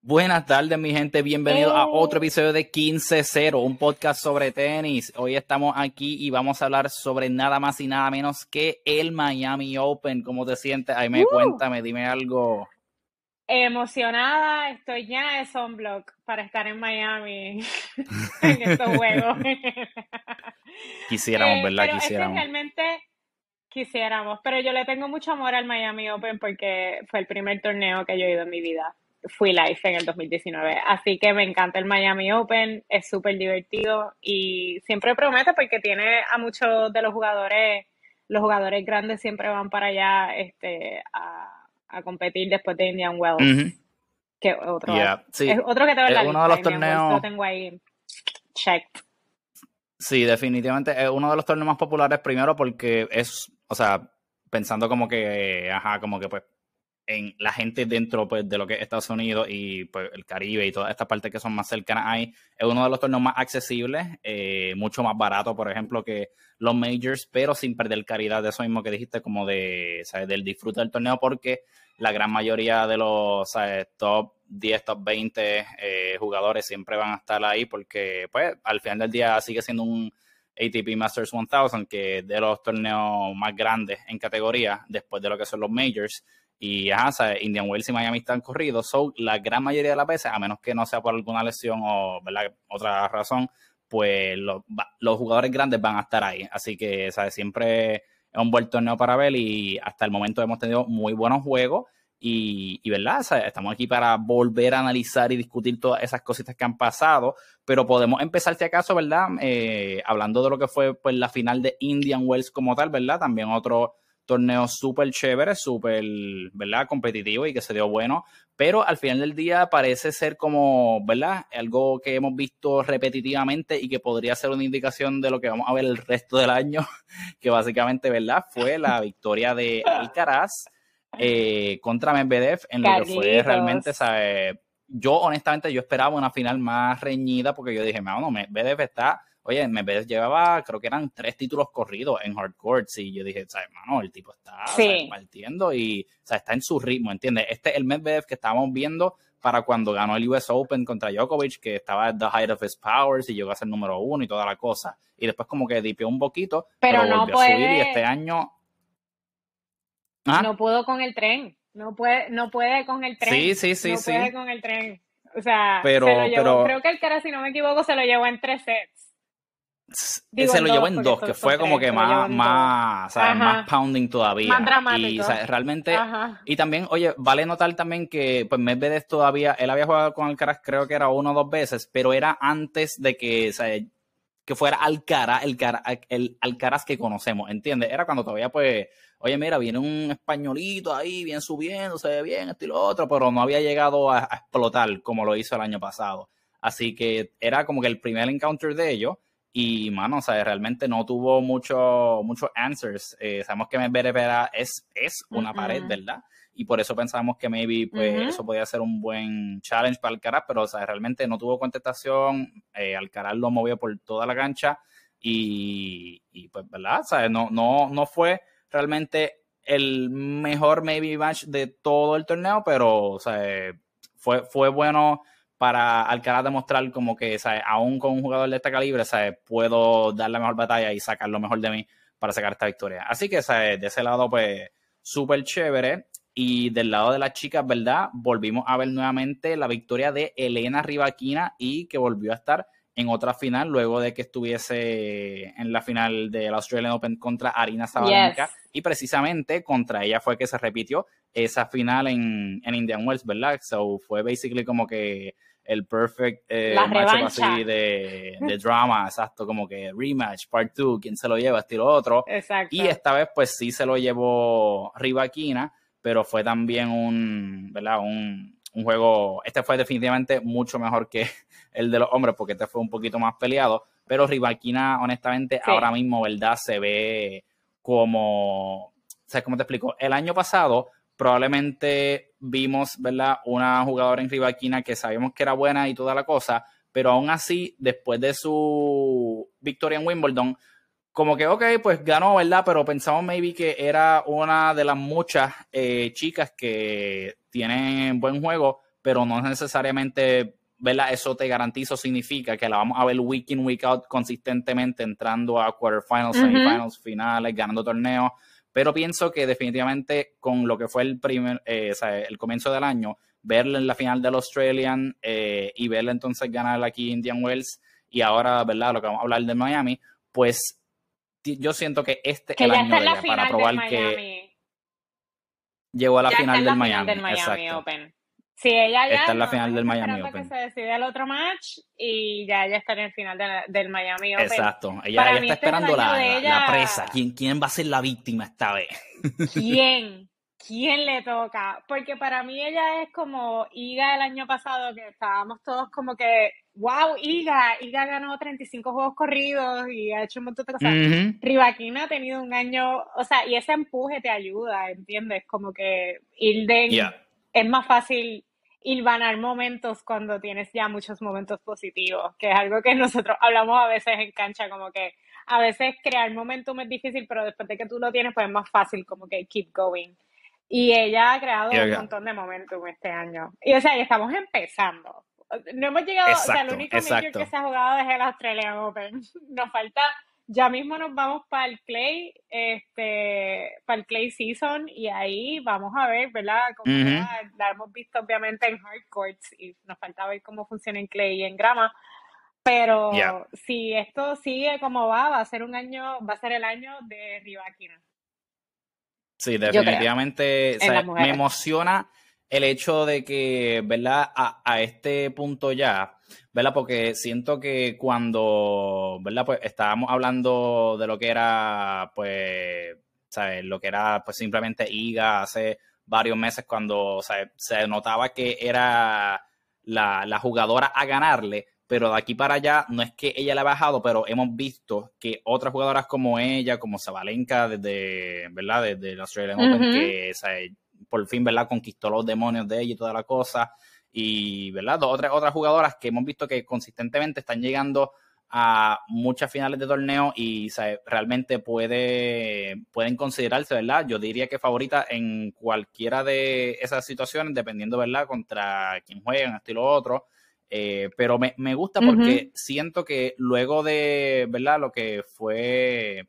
Buenas tardes, mi gente. Bienvenidos a otro episodio de 15-0, un podcast sobre tenis. Hoy estamos aquí y vamos a hablar sobre nada más y nada menos que el Miami Open. ¿Cómo te sientes? Ahí me cuéntame, dime algo. Emocionada, estoy ya de Sunblock para estar en Miami en estos juegos. Quisiéramos, ¿verdad? Eh, pero Quisiéramos. realmente quisiéramos, pero yo le tengo mucho amor al Miami Open porque fue el primer torneo que yo he ido en mi vida fui live en el 2019. Así que me encanta el Miami Open, es súper divertido y siempre promete porque tiene a muchos de los jugadores, los jugadores grandes siempre van para allá este, a, competir después de Indian Wells. Que otro, sí. es otro que en la uno de los torneos. lo tengo ahí. Check. Sí, definitivamente es uno de los torneos más populares primero porque es, o sea, pensando como que, ajá, como que pues en la gente dentro pues, de lo que es Estados Unidos y pues, el Caribe y todas estas partes que son más cercanas ahí, es uno de los torneos más accesibles, eh, mucho más barato, por ejemplo, que los majors, pero sin perder calidad. De eso mismo que dijiste, como de, ¿sabes? del disfrute del torneo, porque la gran mayoría de los top 10, top 20 eh, jugadores siempre van a estar ahí, porque pues al final del día sigue siendo un ATP Masters 1000, que de los torneos más grandes en categoría, después de lo que son los majors, y ajá, Indian Wells y Miami están corridos. So, la gran mayoría de las veces, a menos que no sea por alguna lesión o ¿verdad? otra razón, pues los, jugadores grandes van a estar ahí. Así que, ¿sabes? Siempre es un buen torneo para ver y hasta el momento hemos tenido muy buenos juegos. Y, y, ¿verdad? estamos aquí para volver a analizar y discutir todas esas cositas que han pasado, pero podemos empezar, si acaso, ¿verdad? Eh, hablando de lo que fue pues, la final de Indian Wells como tal, ¿verdad? También otro torneo súper chévere, súper, ¿verdad? Competitivo y que se dio bueno, pero al final del día parece ser como, ¿verdad? Algo que hemos visto repetitivamente y que podría ser una indicación de lo que vamos a ver el resto del año, que básicamente, ¿verdad? Fue la victoria de Alcaraz eh, contra Medvedev en lo que fue realmente, ¿sabes? Yo honestamente yo esperaba una final más reñida porque yo dije, no, Medvedev está Oye, Medvedev llevaba, creo que eran tres títulos corridos en hardcore. y yo dije, ¿sabes, mano? El tipo está partiendo y, o sea, está en su ritmo, ¿entiendes? Este es el Medvedev que estábamos viendo para cuando ganó el US Open contra Djokovic, que estaba at the height of his powers y llegó a ser número uno y toda la cosa. Y después como que dipió un poquito, pero, no volvió puede... a subir y este año... ¿Ah? No pudo con el tren, no puede, no puede con el tren. Sí, sí, sí, no sí. puede con el tren. O sea, pero, pero... creo que el cara, si no me equivoco, se lo llevó en tres sets se lo llevó en dos, que fue como que más, más, más pounding todavía. Más dramático. Y realmente, y también, oye, vale notar también que pues Medvedev todavía, él había jugado con Alcaraz creo que era uno o dos veces, pero era antes de que, o sea, que fuera Alcaraz, el, el Alcaraz que conocemos, ¿entiendes? Era cuando todavía pues, oye, mira, viene un españolito ahí, bien subiendo, se ve bien, esto y lo otro, pero no había llegado a, a explotar como lo hizo el año pasado. Así que era como que el primer encounter de ellos y, mano, o sea, realmente no tuvo muchos mucho answers. Eh, sabemos que Medvedev es, es una pared, ¿verdad? Y por eso pensamos que maybe pues, eso podía ser un buen challenge para Alcaraz, pero o sea, realmente no tuvo contestación. Eh, Alcaraz lo movió por toda la cancha y, y pues, ¿verdad? O sea, no, no, no fue realmente el mejor maybe match de todo el torneo, pero o sea, fue, fue bueno para Alcaraz demostrar como que, aún con un jugador de este calibre, puedo dar la mejor batalla y sacar lo mejor de mí para sacar esta victoria. Así que, de ese lado, pues, súper chévere. Y del lado de las chicas, ¿verdad? Volvimos a ver nuevamente la victoria de Elena Rivaquina y que volvió a estar en otra final luego de que estuviese en la final del Australian Open contra Arina Sabalenka. Y precisamente contra ella fue que se repitió esa final en, en Indian Wells, ¿verdad? So fue basically como que el perfect eh, match así de, de, drama, exacto, como que rematch, part 2, quién se lo lleva, estilo otro. Exacto. Y esta vez, pues sí se lo llevó Rivaquina, pero fue también un, ¿verdad? Un, un juego, este fue definitivamente mucho mejor que el de los hombres, porque este fue un poquito más peleado, pero Rivaquina, honestamente, ahora mismo, ¿verdad? Se ve como, sea, ¿cómo te explico? El año pasado probablemente vimos, ¿verdad? Una jugadora en Rivaquina que sabíamos que era buena y toda la cosa, pero aún así, después de su victoria en Wimbledon, como que, ok, pues ganó, ¿verdad? Pero pensamos maybe que era una de las muchas eh, chicas que tienen buen juego, pero no necesariamente, ¿verdad? Eso te garantizo significa que la vamos a ver week in, week out consistentemente entrando a quarterfinals, semifinals, finales, ganando torneos. Pero pienso que definitivamente con lo que fue el primer, eh, o sea, el comienzo del año, verla en la final del Australian eh, y verla entonces ganar aquí Indian Wells y ahora, ¿verdad? Lo que vamos a hablar de Miami, pues yo siento que este es el año de ella para probar que llegó a la final del Miami. Exacto. Open. Sí, ella ya está en la final del Miami Open. que se decide el otro match y ya ella está en el final del Miami Open. Exacto. Ella, está este esperando la, la, presa. ¿Quién, ¿Quién va a ser la víctima esta vez? ¿Quién? ¿Quién le toca? Porque para mí ella es como Iga el año pasado, que estábamos todos como que, wow, Iga, Iga ganó 35 juegos corridos y ha hecho un montón de cosas. Rivaquina ha tenido un año, o sea, y ese empuje te ayuda, ¿entiendes? Como que Ilden es más fácil ganar momentos cuando tienes ya muchos momentos positivos, que es algo que nosotros hablamos a veces en cancha, como que a veces crear momentum es difícil, pero después de que tú lo tienes, pues es más fácil como que keep going. Y ella ha creado un montón de momentum este año. Y o sea, ya estamos empezando. No hemos llegado, o sea, el único major que se ha jugado es el Australian Open. Nos falta, ya mismo nos vamos para el Clay, este, para el Clay Season, y ahí vamos a ver, ¿verdad? Como la hemos visto obviamente en hard courts, y nos falta ver cómo funciona en Clay y en grama. Pero si esto sigue como va, va a ser un año, va a ser el año de Rivaquina. Sí, definitivamente me emociona el hecho de que, ¿verdad? A, a, este punto ya, ¿verdad? Porque siento que cuando, ¿verdad? Pues estábamos hablando de lo que era, pues, ¿sabes? Lo que era, pues, simplemente IGA hace varios meses cuando, Se notaba que era la, la jugadora a ganarle, pero de aquí para allá no es que ella le ha bajado, pero hemos visto que otras jugadoras como ella, como Zabalenka desde, ¿verdad? Desde el Australian Open, que por fin, ¿verdad? Conquistó los demonios de ella y toda la cosa. Y, ¿verdad? Dos otras, otras jugadoras que hemos visto que consistentemente están llegando a muchas finales de torneo y realmente puede, pueden considerarse, ¿verdad? Yo diría que favorita en cualquiera de esas situaciones, dependiendo, ¿verdad? Contra quién juega, estilo otro. Eh, pero me, me gusta porque siento que luego de, ¿verdad? Lo que fue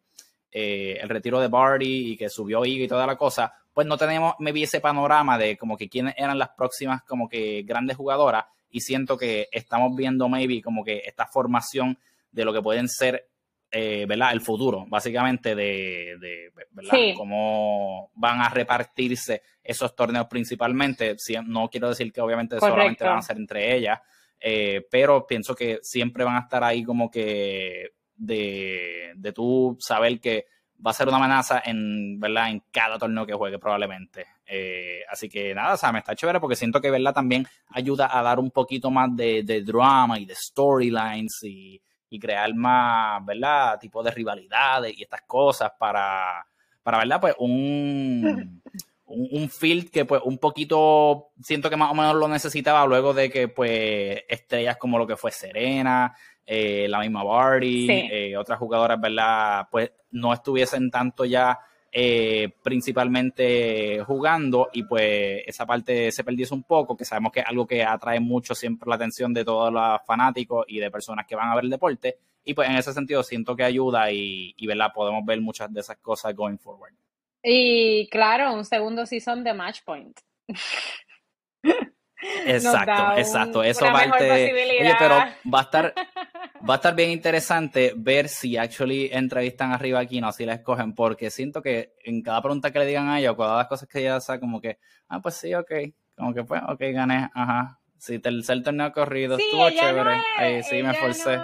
eh, el retiro de Barty y que subió Iga y toda la cosa, pues no tenemos, me vi ese panorama de como que quiénes eran las próximas como que grandes jugadoras y siento que estamos viendo maybe como que esta formación de lo que pueden ser, eh, ¿verdad? El futuro, básicamente de, de ¿verdad? Cómo van a repartirse esos torneos principalmente. no quiero decir que obviamente solamente van a ser entre ellas, eh, pero pienso que siempre van a estar ahí como que de, de tú saber que va a ser una amenaza en, ¿verdad? en cada torneo que juegue probablemente. Eh, así que nada, o sea, me está chévere porque siento que ¿verdad? también ayuda a dar un poquito más de, drama y de storylines y, y, crear más, ¿verdad? Tipo de rivalidades y estas cosas para, para ¿verdad? Pues un, un, un, field que pues un poquito siento que más o menos lo necesitaba luego de que pues estrellas como lo que fue Serena, eh, la misma Barty, eh, otras jugadoras, ¿verdad? Pues no estuviesen tanto ya eh, principalmente jugando y pues esa parte se perdiese un poco, que sabemos que es algo que atrae mucho siempre la atención de todos los fanáticos y de personas que van a ver el deporte y pues en ese sentido siento que ayuda y, y ¿verdad? Podemos ver muchas de esas cosas going forward. Y claro, un segundo season de Match Point. Exacto, exacto. Eso parte. Oye, pero va a estar, va a estar bien interesante ver si actually entrevistan arriba aquí, no si la escogen, porque siento que en cada pregunta que le digan a ella, o cada las cosas que ella hace, como que, ah, pues sí, ok, como que pues, ok, gané, ajá. Si tercer torneo corrido, estuvo chévere. Ahí sí me esforcé. Eh,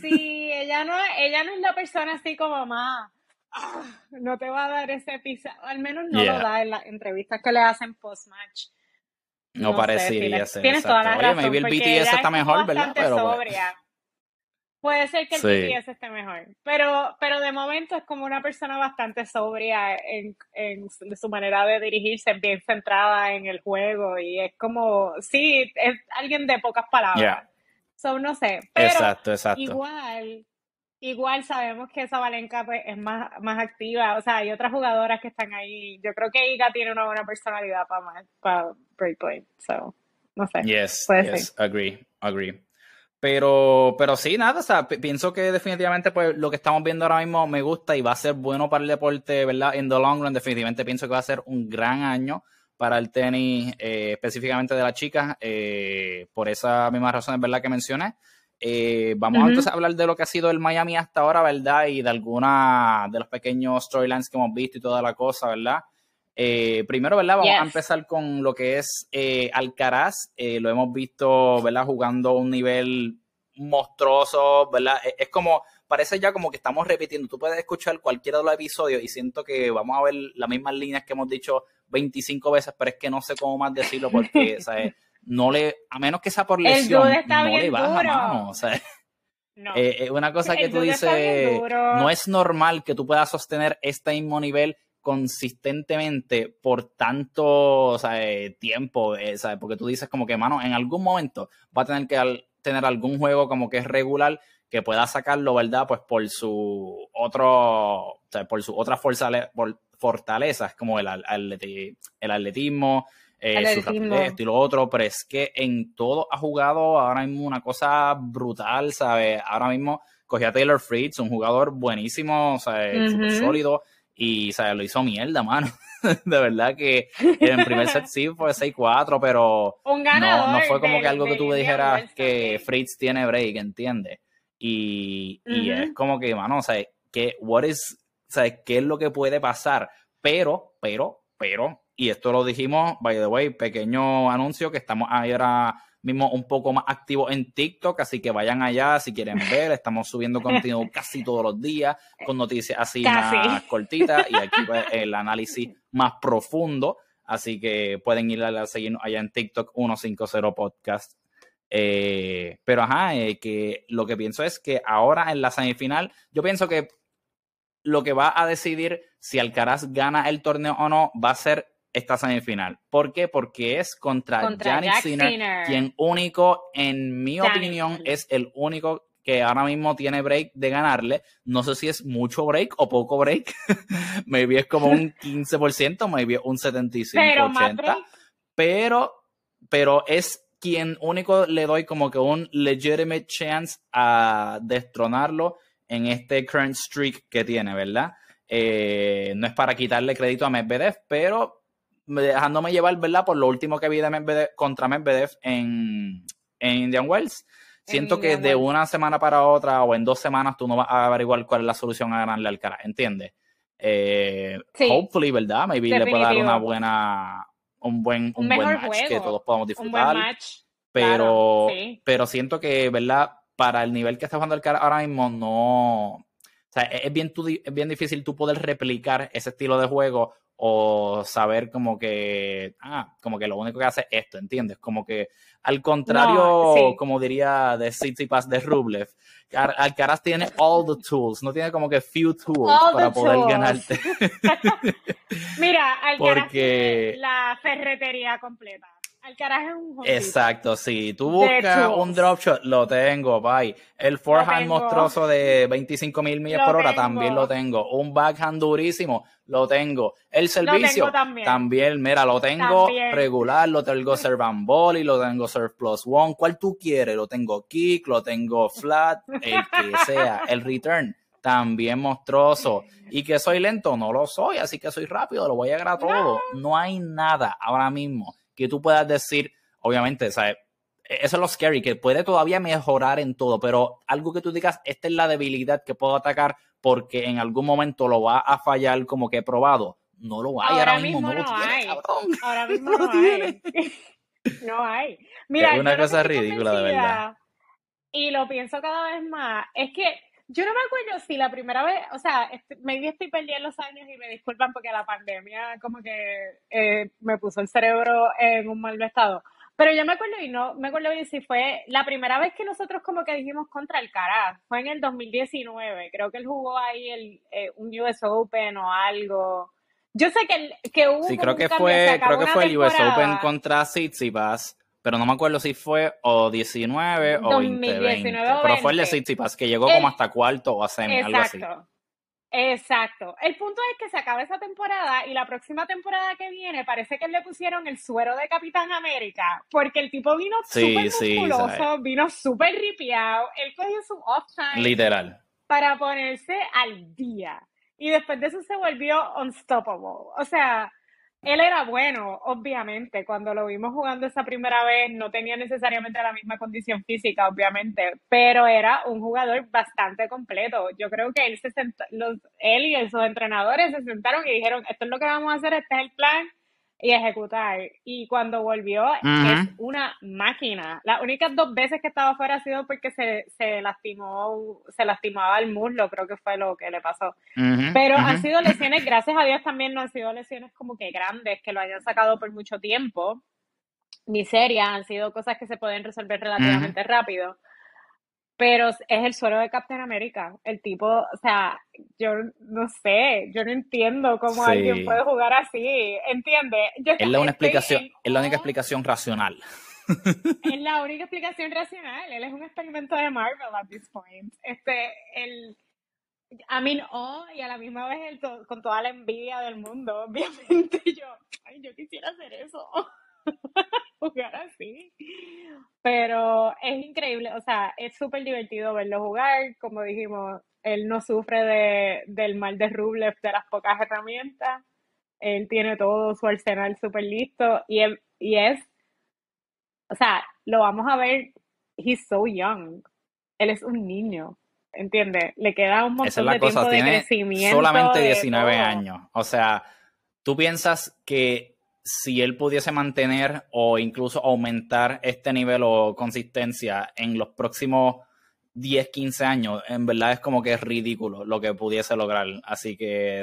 sí, ella no, ella no es la persona así como más Ah, no te va a dar ese piso, al menos no lo da en las entrevistas que le hacen post-match. No, parecía ser. Tienes toda la razón. Oye, maybe el BTS está mejor, ¿verdad? Pero sobria. Puede ser que el BTS esté mejor, pero, pero de momento es como una persona bastante sobria en, en su manera de dirigirse, bien centrada en el juego y es como, sí, es alguien de pocas palabras. So, no sé, pero exacto, exacto. igual igual sabemos que esa Valenca pues, es más, más activa. O sea, hay otras jugadoras que están ahí. Yo creo que Iga tiene una buena personalidad para, para Breakpoint. So, no sé. Yes, yes, agree, agree. Pero, pero sí, nada, o sea, pienso que definitivamente pues lo que estamos viendo ahora mismo me gusta y va a ser bueno para el deporte, ¿verdad? En the long run, definitivamente pienso que va a ser un gran año para el tenis, eh, específicamente de las chicas, eh, por esa misma razón, ¿verdad? Que mencioné. Eh, vamos entonces a hablar de lo que ha sido el Miami hasta ahora, ¿verdad? Y de alguna de los pequeños storylines que hemos visto y toda la cosa, ¿verdad? primero, ¿verdad? Vamos a empezar con lo que es Alcaraz. lo hemos visto, ¿verdad? Jugando a un nivel monstruoso, ¿verdad? Es, es, como, parece ya como que estamos repitiendo. Tú puedes escuchar cualquiera de los episodios y siento que vamos a ver las mismas líneas que hemos dicho 25 veces, pero es que no sé cómo más decirlo porque, ¿sabes? No le, a menos que sea por lesión, no le baja mano, o sea, no. Eh, eh, una cosa que tú dices, no es normal que tú puedas sostener este mismo nivel consistentemente por tanto o sea, eh, tiempo, ¿sabes? Porque tú dices como que, mano, en algún momento va a tener que tener algún juego como que es regular que pueda sacarlo, ¿verdad? Pues por su otro, o sea, por su otra por, fortalezas como el, el atletismo, eh, su rapidez, y lo otro, pero es que en todo ha jugado ahora mismo una cosa brutal, ¿sabes? Ahora mismo cogía a Taylor Fritz, un jugador buenísimo, ¿sabes? Súper sólido, y ¿sabes? lo hizo mierda, mano. de verdad que en el primer set sí fue 6-4, pero no, no, fue como que algo que tú me dijeras que Fritz tiene break, ¿entiendes? Y, y es como que, mano, sea, que, what is ¿sabes? ¿Qué es lo que puede pasar? Pero, pero, pero, y esto lo dijimos, by the way, pequeño anuncio que estamos ahora mismo un poco más activos en TikTok, así que vayan allá si quieren ver, estamos subiendo contenido casi todos los días con noticias así más cortitas y aquí pues, el análisis más profundo, así que pueden ir a seguirnos allá en TikTok 150 Podcast. Eh, pero ajá, eh, que lo que pienso es que ahora en la semifinal, yo pienso que lo que va a decidir si Alcaraz gana el torneo o no va a ser esta semifinal. ¿Por qué? Porque es contra, contra Sinner, quien único, en mi opinión, es el único que ahora mismo tiene break de ganarle. No sé si es mucho break o poco break. maybe es como un 15%, maybe un 75-80. Pero, pero es quien único le doy como que un legitimate chance a destronarlo en este current streak que tiene, ¿verdad? Eh, no es para quitarle crédito a Medvedev, pero dejándome llevar, ¿verdad? Por lo último que vi de Medvedev, contra Medvedev en, en Indian Wells. Siento que de una semana para otra o en dos semanas tú no vas a averiguar cuál es la solución a ganarle al cara, ¿entiendes? Eh, hopefully, ¿verdad? Maybe le puede dar una buena, un buen, un, buen match que todos podamos disfrutar. Un buen match. Pero, pero siento que, ¿verdad? para el nivel que está jugando el cara ahora mismo, no. O sea, es bien, es bien difícil tú poder replicar ese estilo de juego o saber como que, ah, como que lo único que hace es esto, ¿entiendes? Como que al contrario, como diría de City Pass de Rublev, Alcaraz tiene all the tools, no tiene como que few tools para poder ganarte. Mira, Alcaraz tiene la ferretería completa. Alcaraz es un Exacto, sí. Tú buscas un drop shot, lo tengo, bye. El forehand monstruoso de 25 mil millas por hora, también lo tengo. Un backhand durísimo, lo tengo. El servicio, también. mira, lo tengo regular, lo tengo serve and y lo tengo serve plus one. ¿Cuál tú quieres? Lo tengo kick, lo tengo flat, el que sea. El return, también monstruoso. Y que soy lento, no lo soy, así que soy rápido, lo voy a llegar a todo. no hay nada ahora mismo que tú puedas decir, obviamente, ¿sabes? E-, eso es lo scary, que puede todavía mejorar en todo, pero algo que tú digas, esta es la debilidad que puedo atacar porque en algún momento lo va a fallar como que he probado. No lo hay ahora, mismo, no, lo hay. Ahora mismo no, hay. no hay. Mira, es una cosa ridícula, de verdad. Y lo pienso cada vez más. Es que yo no me acuerdo si la primera vez, o sea, maybe estoy perdiendo los años y me disculpan porque la pandemia como que eh, me puso el cerebro en un mal estado. Pero yo me acuerdo y no me acuerdo bien si fue la primera vez que nosotros como que dijimos contra el Caraz. Fue en el 2019. Creo que él jugó ahí el, eh, un US Open o algo. Yo sé que, que hubo. Sí, creo que fue, creo que fue el US Open contra Tsitsipas pero no me acuerdo si fue o 19 o 2020. pero fue el de City Pass, que llegó como hasta cuarto o a semi, algo así. Exacto. El punto es que se acaba esa temporada y la próxima temporada que viene parece que le pusieron el suero de Capitán América porque el tipo vino súper musculoso, vino súper ripiado, él cogió su off time. Literal. Para ponerse al día. Y después de eso se volvió unstoppable. O sea, él era bueno, obviamente. Cuando lo vimos jugando esa primera vez, no tenía necesariamente la misma condición física, obviamente, pero era un jugador bastante completo. Yo creo que él, se los, él y sus entrenadores se sentaron y dijeron: Esto es lo que vamos a hacer, este es el plan y ejecutar. Y cuando volvió, es una máquina. Las únicas dos veces que estaba fuera ha sido porque se, se lastimó, se lastimaba el muslo, creo que fue lo que le pasó. Pero han sido lesiones, gracias a Dios también no han sido lesiones como que grandes, que lo hayan sacado por mucho tiempo, ni serias, han sido cosas que se pueden resolver relativamente rápido pero es el suelo de Captain America. El tipo, o sea, yo no sé, yo no entiendo cómo alguien puede jugar así, ¿entiende? es la, una explicación, es la única explicación racional. Es la única explicación racional. Él es un experimento de Marvel at this point. Este, el, a mí oh, y a la misma vez el con toda la envidia del mundo, obviamente yo, ay, yo quisiera hacer eso. jugar así. Pero es increíble, o sea, es súper divertido verlo jugar. Como dijimos, él no sufre de, del mal de Rublev, de las pocas herramientas. Él tiene todo su arsenal súper listo y, y es, o sea, lo vamos a ver, he's so young. Él es un niño, ¿entiendes? Le queda un montón de tiempo de crecimiento. Solamente 19 años. O sea, tú piensas que si él pudiese mantener o incluso aumentar este nivel o consistencia en los próximos 10, 15 años, en verdad es como que es ridículo lo que pudiese lograr. Así que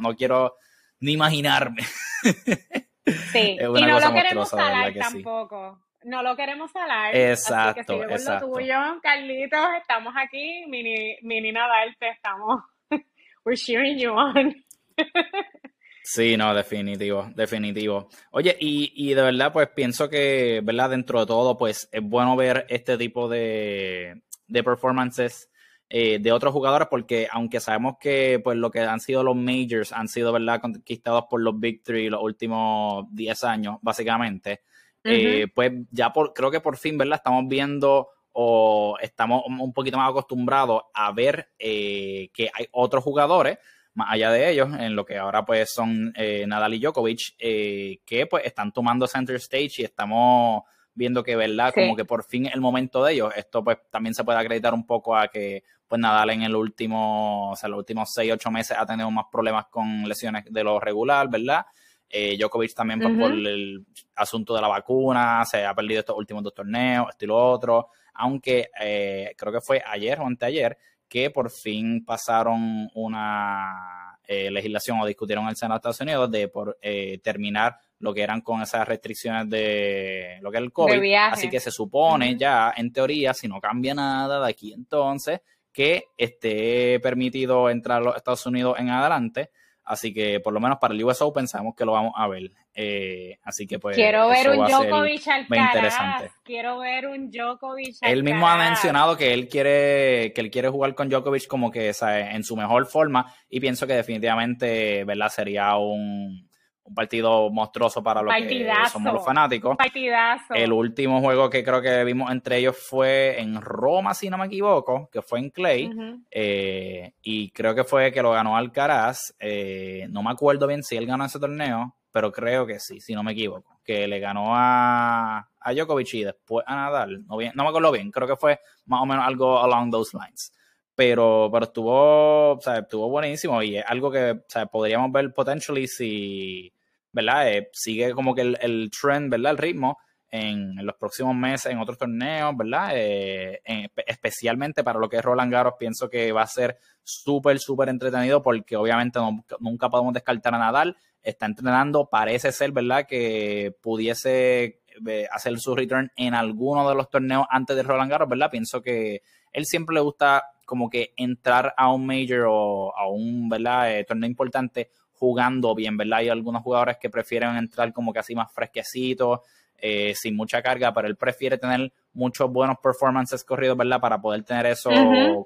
no, quiero ni imaginarme. Sí, y no lo queremos salar tampoco. No lo queremos salar. Exacto, así que exacto. tuyo, Carlitos, estamos aquí, mini, mini Nadarte, estamos, we're cheering you on. Sí, no, definitivo, definitivo. Oye, y, y de verdad, pues pienso que, ¿verdad? Dentro de todo, pues es bueno ver este tipo de, de performances eh, de otros jugadores, porque aunque sabemos que pues lo que han sido los majors han sido, ¿verdad? Conquistados por los Big Three los últimos 10 años, básicamente, eh, pues ya por, creo que por fin, ¿verdad? Estamos viendo o estamos un poquito más acostumbrados a ver eh, que hay otros jugadores más allá de ellos, en lo que ahora pues son eh, Nadal y Djokovic, eh, que pues están tomando center stage y estamos viendo que, ¿verdad? Como que por fin el momento de ellos. Esto pues también se puede acreditar un poco a que pues Nadal en el último, o sea, los últimos 6, 8 meses ha tenido más problemas con lesiones de lo regular, ¿verdad? Eh, Djokovic también pues, por el asunto de la vacuna, se ha perdido estos últimos dos torneos, esto y lo otro, aunque eh, creo que fue ayer o anteayer que por fin pasaron una eh, legislación o discutieron en el Senado de Estados Unidos de por eh, terminar lo que eran con esas restricciones de lo que es el COVID. Así que se supone ya, en teoría, si no cambia nada de aquí entonces, que esté permitido entrar a los Estados Unidos en adelante. Así que por lo menos para el US Open sabemos que lo vamos a ver. Eh, así que pues. Quiero ver un Djokovic al interesante. Quiero ver un Djokovic Él mismo ha mencionado que él quiere que él quiere jugar con Djokovic como que en su mejor forma y pienso que definitivamente, ¿verdad? Sería un, un partido monstruoso para los que somos los fanáticos. partidazo. El último juego que creo que vimos entre ellos fue en Roma, si no me equivoco, que fue en Clay. Eh, y creo que fue que lo ganó Alcaraz. Eh, no me acuerdo bien si él ganó ese torneo, pero creo que sí, si no me equivoco. Que le ganó a, a Djokovic y después a Nadal. No, bien, no me acuerdo bien, creo que fue más o menos algo along those lines pero, pero estuvo, o sea, estuvo buenísimo y es algo que o sea, podríamos ver potentially si, ¿verdad? Eh, sigue como que el, el, trend, ¿verdad? El ritmo en, los próximos meses en otros torneos, ¿verdad? Eh, especialmente para lo que es Roland Garros, pienso que va a ser súper, súper entretenido porque obviamente nunca podemos descartar a Nadal. Está entrenando, parece ser, ¿verdad? Que pudiese eh, hacer su return en alguno de los torneos antes de Roland Garros, ¿verdad? Pienso que él siempre le gusta como que entrar a un major o a un ¿verdad? Torneo importante jugando bien, ¿verdad? Hay algunos jugadores que prefieren entrar como que así más fresquecitos, eh, sin mucha carga, pero él prefiere tener muchos buenos performances corridos, ¿verdad? Para poder tener eso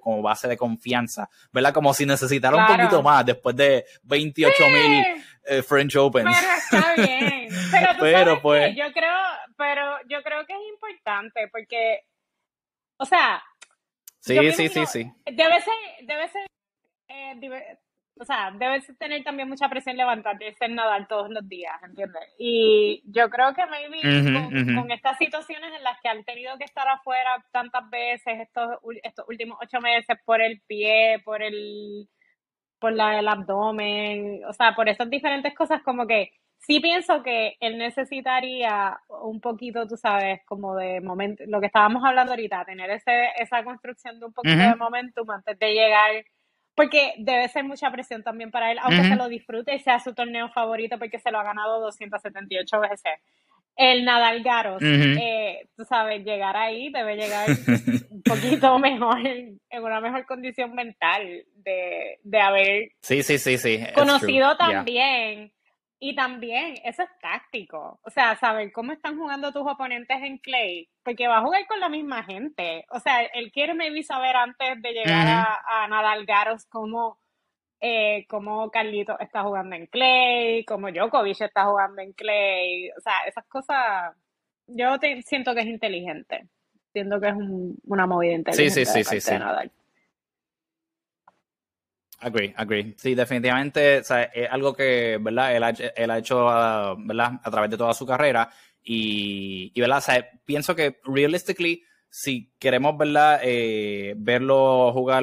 como base de confianza, ¿verdad? Como si necesitara un poquito más después de 28 mil eh, French Opens. Pero está bien. Pero, pues... yo creo, pero yo creo que es importante porque, o sea... Sí, sí, sí, sí. Debe ser, debe ser eh, o sea, debes tener también mucha presión levantarte y ser nadar todos los días, ¿entiendes? Y yo creo que maybe con, estas situaciones en las que han tenido que estar afuera tantas veces estos, estos últimos ocho meses por el pie, por el por la, el abdomen, o sea, por esas diferentes cosas, como que sí pienso que él necesitaría un poquito, tú sabes, como de momento, lo que estábamos hablando ahorita, tener ese, esa construcción de un poquito de momentum antes de llegar porque debe ser mucha presión también para él, aunque se lo disfrute y sea su torneo favorito porque se lo ha ganado 278 veces. El Nadal Garos, eh, tú sabes, llegar ahí debe llegar un poquito mejor, en una mejor condición mental de, de haber sí, sí, sí, sí. conocido también y también, eso es táctico. O sea, saber cómo están jugando tus oponentes en Clay, porque va a jugar con la misma gente. O sea, él quiere maybe saber antes de llegar a, a, Nadal Garos cómo, eh, cómo Carlito está jugando en Clay, cómo Djokovic está jugando en Clay. O sea, esas cosas, yo siento que es inteligente. Siento que es una movida inteligente. Sí, sí, sí, sí, sí. Agree, agree. Sí, definitivamente es algo que, ¿verdad? Él ha, él ha hecho, ah, ¿verdad? A través de toda su carrera y, y ¿verdad? pienso que, realistically, si queremos, ¿verdad? Eh, verlo jugar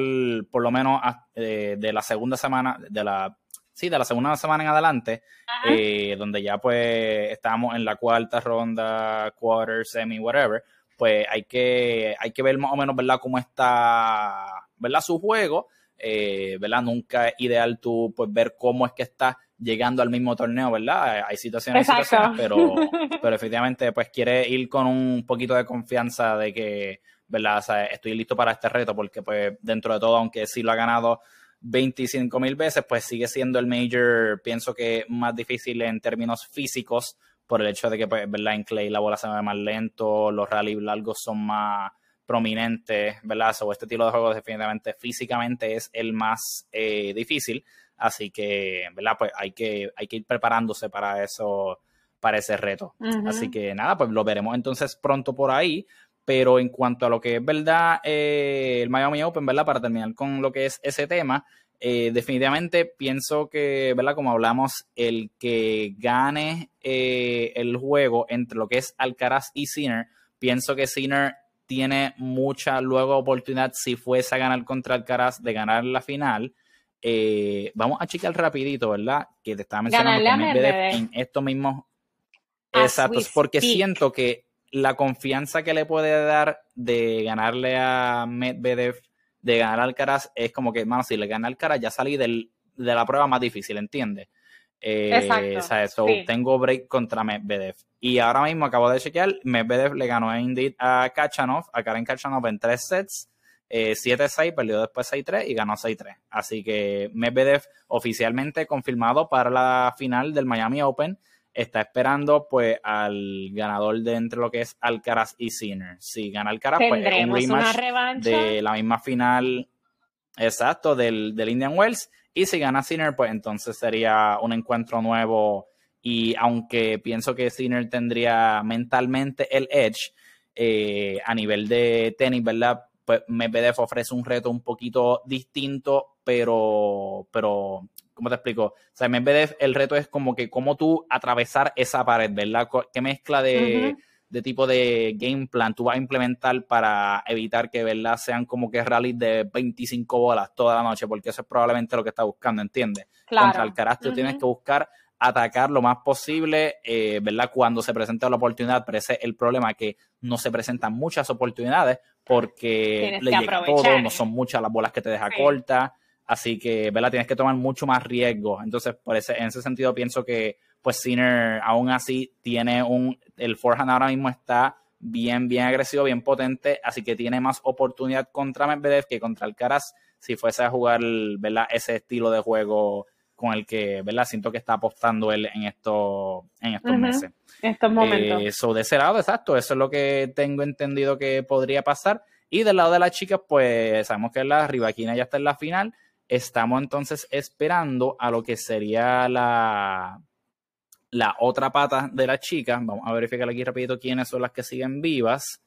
por lo menos eh, de la segunda semana, de la, sí, de la segunda semana en adelante, eh, donde ya pues estamos en la cuarta ronda, quarter, semi, whatever, pues hay que, hay que ver más o menos, ¿verdad? Cómo está, ¿verdad? Su juego eh, ¿verdad? Nunca es ideal tú pues, ver cómo es que estás llegando al mismo torneo, ¿verdad? Hay situaciones, pero, pero efectivamente pues quiere ir con un poquito de confianza de que, ¿verdad? estoy listo para este reto porque pues dentro de todo, aunque sí lo ha ganado 25 mil veces, pues sigue siendo el major, pienso que más difícil en términos físicos por el hecho de que, pues, ¿verdad? En Clay la bola se mueve más lento, los rallies largos son más prominentes, ¿verdad? O este tipo de juegos definitivamente físicamente es el más eh, difícil, así que, ¿verdad? Pues hay que, hay que ir preparándose para eso, para ese reto. Así que nada, pues lo veremos entonces pronto por ahí. Pero en cuanto a lo que es verdad eh, el Miami Open, ¿verdad? Para terminar con lo que es ese tema, eh, definitivamente pienso que, ¿verdad? Como hablamos, el que gane el juego entre lo que es Alcaraz y Sinner, pienso que Sinner tiene mucha luego oportunidad si fuese a ganar contra Alcaraz de ganar la final. Eh, vamos a checar rapidito, ¿verdad? Que te estaba mencionando Medvedev en esto mismo. Exacto, porque siento que la confianza que le puede dar de ganarle a Medvedev, de ganar a Alcaraz, es como que, mano, si le gana Alcaraz, ya salí del, de la prueba más difícil, ¿entiendes? Eh, Exacto. Tengo break contra Medvedev. Y ahora mismo acabo de chequear, Medvedev le ganó a Indeed a Kachanov, a Karen Kachanov en tres sets, 7-6, eh, perdió después 6-3 y ganó 6-3. Así que Medvedev oficialmente confirmado para la final del Miami Open. Está esperando pues al ganador de entre lo que es Alcaraz y Sinner. Si gana Alcaraz, pues es un rematch de la misma final, exacto, del, del Indian Wells. Y si gana Sinner, pues entonces sería un encuentro nuevo. Y aunque pienso que Sinner tendría mentalmente el edge eh, a nivel de tenis, ¿verdad? Pues Medvedev ofrece un reto un poquito distinto, pero, pero ¿cómo te explico? O sea, Medvedev, el reto es como que cómo tú atravesar esa pared, ¿verdad? ¿Qué mezcla de, de tipo de game plan tú vas a implementar para evitar que, ¿verdad? Sean como que rallies de 25 bolas toda la noche, porque eso es probablemente lo que está buscando, ¿entiendes? Claro. Contra el carácter tienes que buscar atacar lo más posible, eh, ¿verdad? Cuando se presenta la oportunidad, pero ese es el problema, que no se presentan muchas oportunidades porque le llega todo, no son muchas las bolas que te deja corta, así que, ¿verdad? Tienes que tomar mucho más riesgo. Entonces, por ese, en ese sentido, pienso que pues Sinner aún así tiene un, el forehand ahora mismo está bien, bien agresivo, bien potente, así que tiene más oportunidad contra Medvedev que contra Alcaraz si fuese a jugar, ¿verdad? Ese estilo de juego con el que, ¿verdad? Siento que está apostando él en, esto, en estos meses. En estos momentos. Eso de ese lado, exacto, eso es lo que tengo entendido que podría pasar. Y del lado de las chicas, pues sabemos que la Rivaquina ya está en la final. Estamos entonces esperando a lo que sería la, la otra pata de las chicas. Vamos a verificar aquí rapidito quiénes son las que siguen vivas.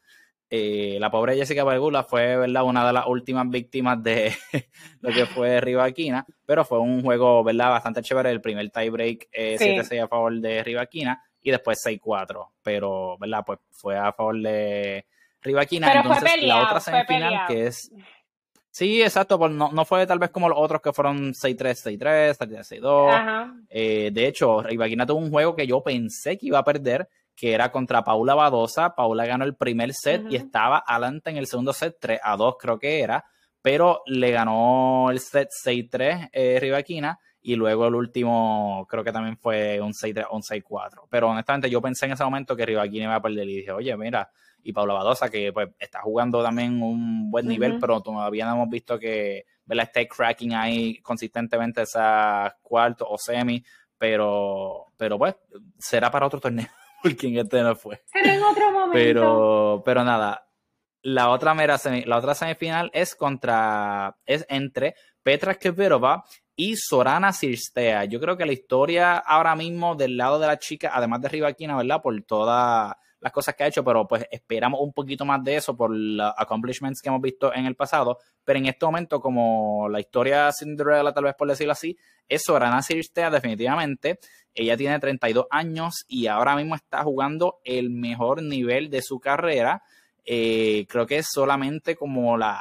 Eh, la pobre Jessica Bargula fue ¿verdad? una de las últimas víctimas de lo que fue Rivaquina, pero fue un juego ¿verdad? bastante chévere. El primer tiebreak eh, 7-6 a favor de Rivaquina y después 6-4, pero ¿verdad? pues fue a favor de Rivaquina. Entonces, la otra semifinal que es. Sí, exacto, pues no, no, fue tal vez como los otros que fueron 6-3, 6-3, 6-2. Eh, de hecho, Rivaquina tuvo un juego que yo pensé que iba a perder que era contra Paula Badosa. Paula ganó el primer set y estaba adelante en el segundo set, 3 a 2 creo que era, pero le ganó el set 6-3 eh, Rivaquina y luego el último creo que también fue un 6-3 un 6-4. Pero honestamente yo pensé en ese momento que Rivaquina iba a perder y dije, oye, mira, y Paula Badosa que pues está jugando también un buen nivel, pero todavía no hemos visto que ¿verdad? esté cracking ahí consistentemente esa cuarto o semi, pero, pero pues será para otro torneo porque en este no fue. Pero en otro momento. Pero, pero nada, la otra, mera la otra semifinal es contra, es entre Petra Kvitova y Sorana Sirstea. Yo creo que la historia ahora mismo del lado de la chica, además de Rivaquina, ¿verdad? Por todas las cosas que ha hecho, pero pues esperamos un poquito más de eso por los accomplishments que hemos visto en el pasado. Pero en este momento, como la historia Cinderella, tal vez por decirlo así, es Sorana Sirstea definitivamente. Ella tiene 32 años y ahora mismo está jugando el mejor nivel de su carrera. Eh, creo que es solamente como la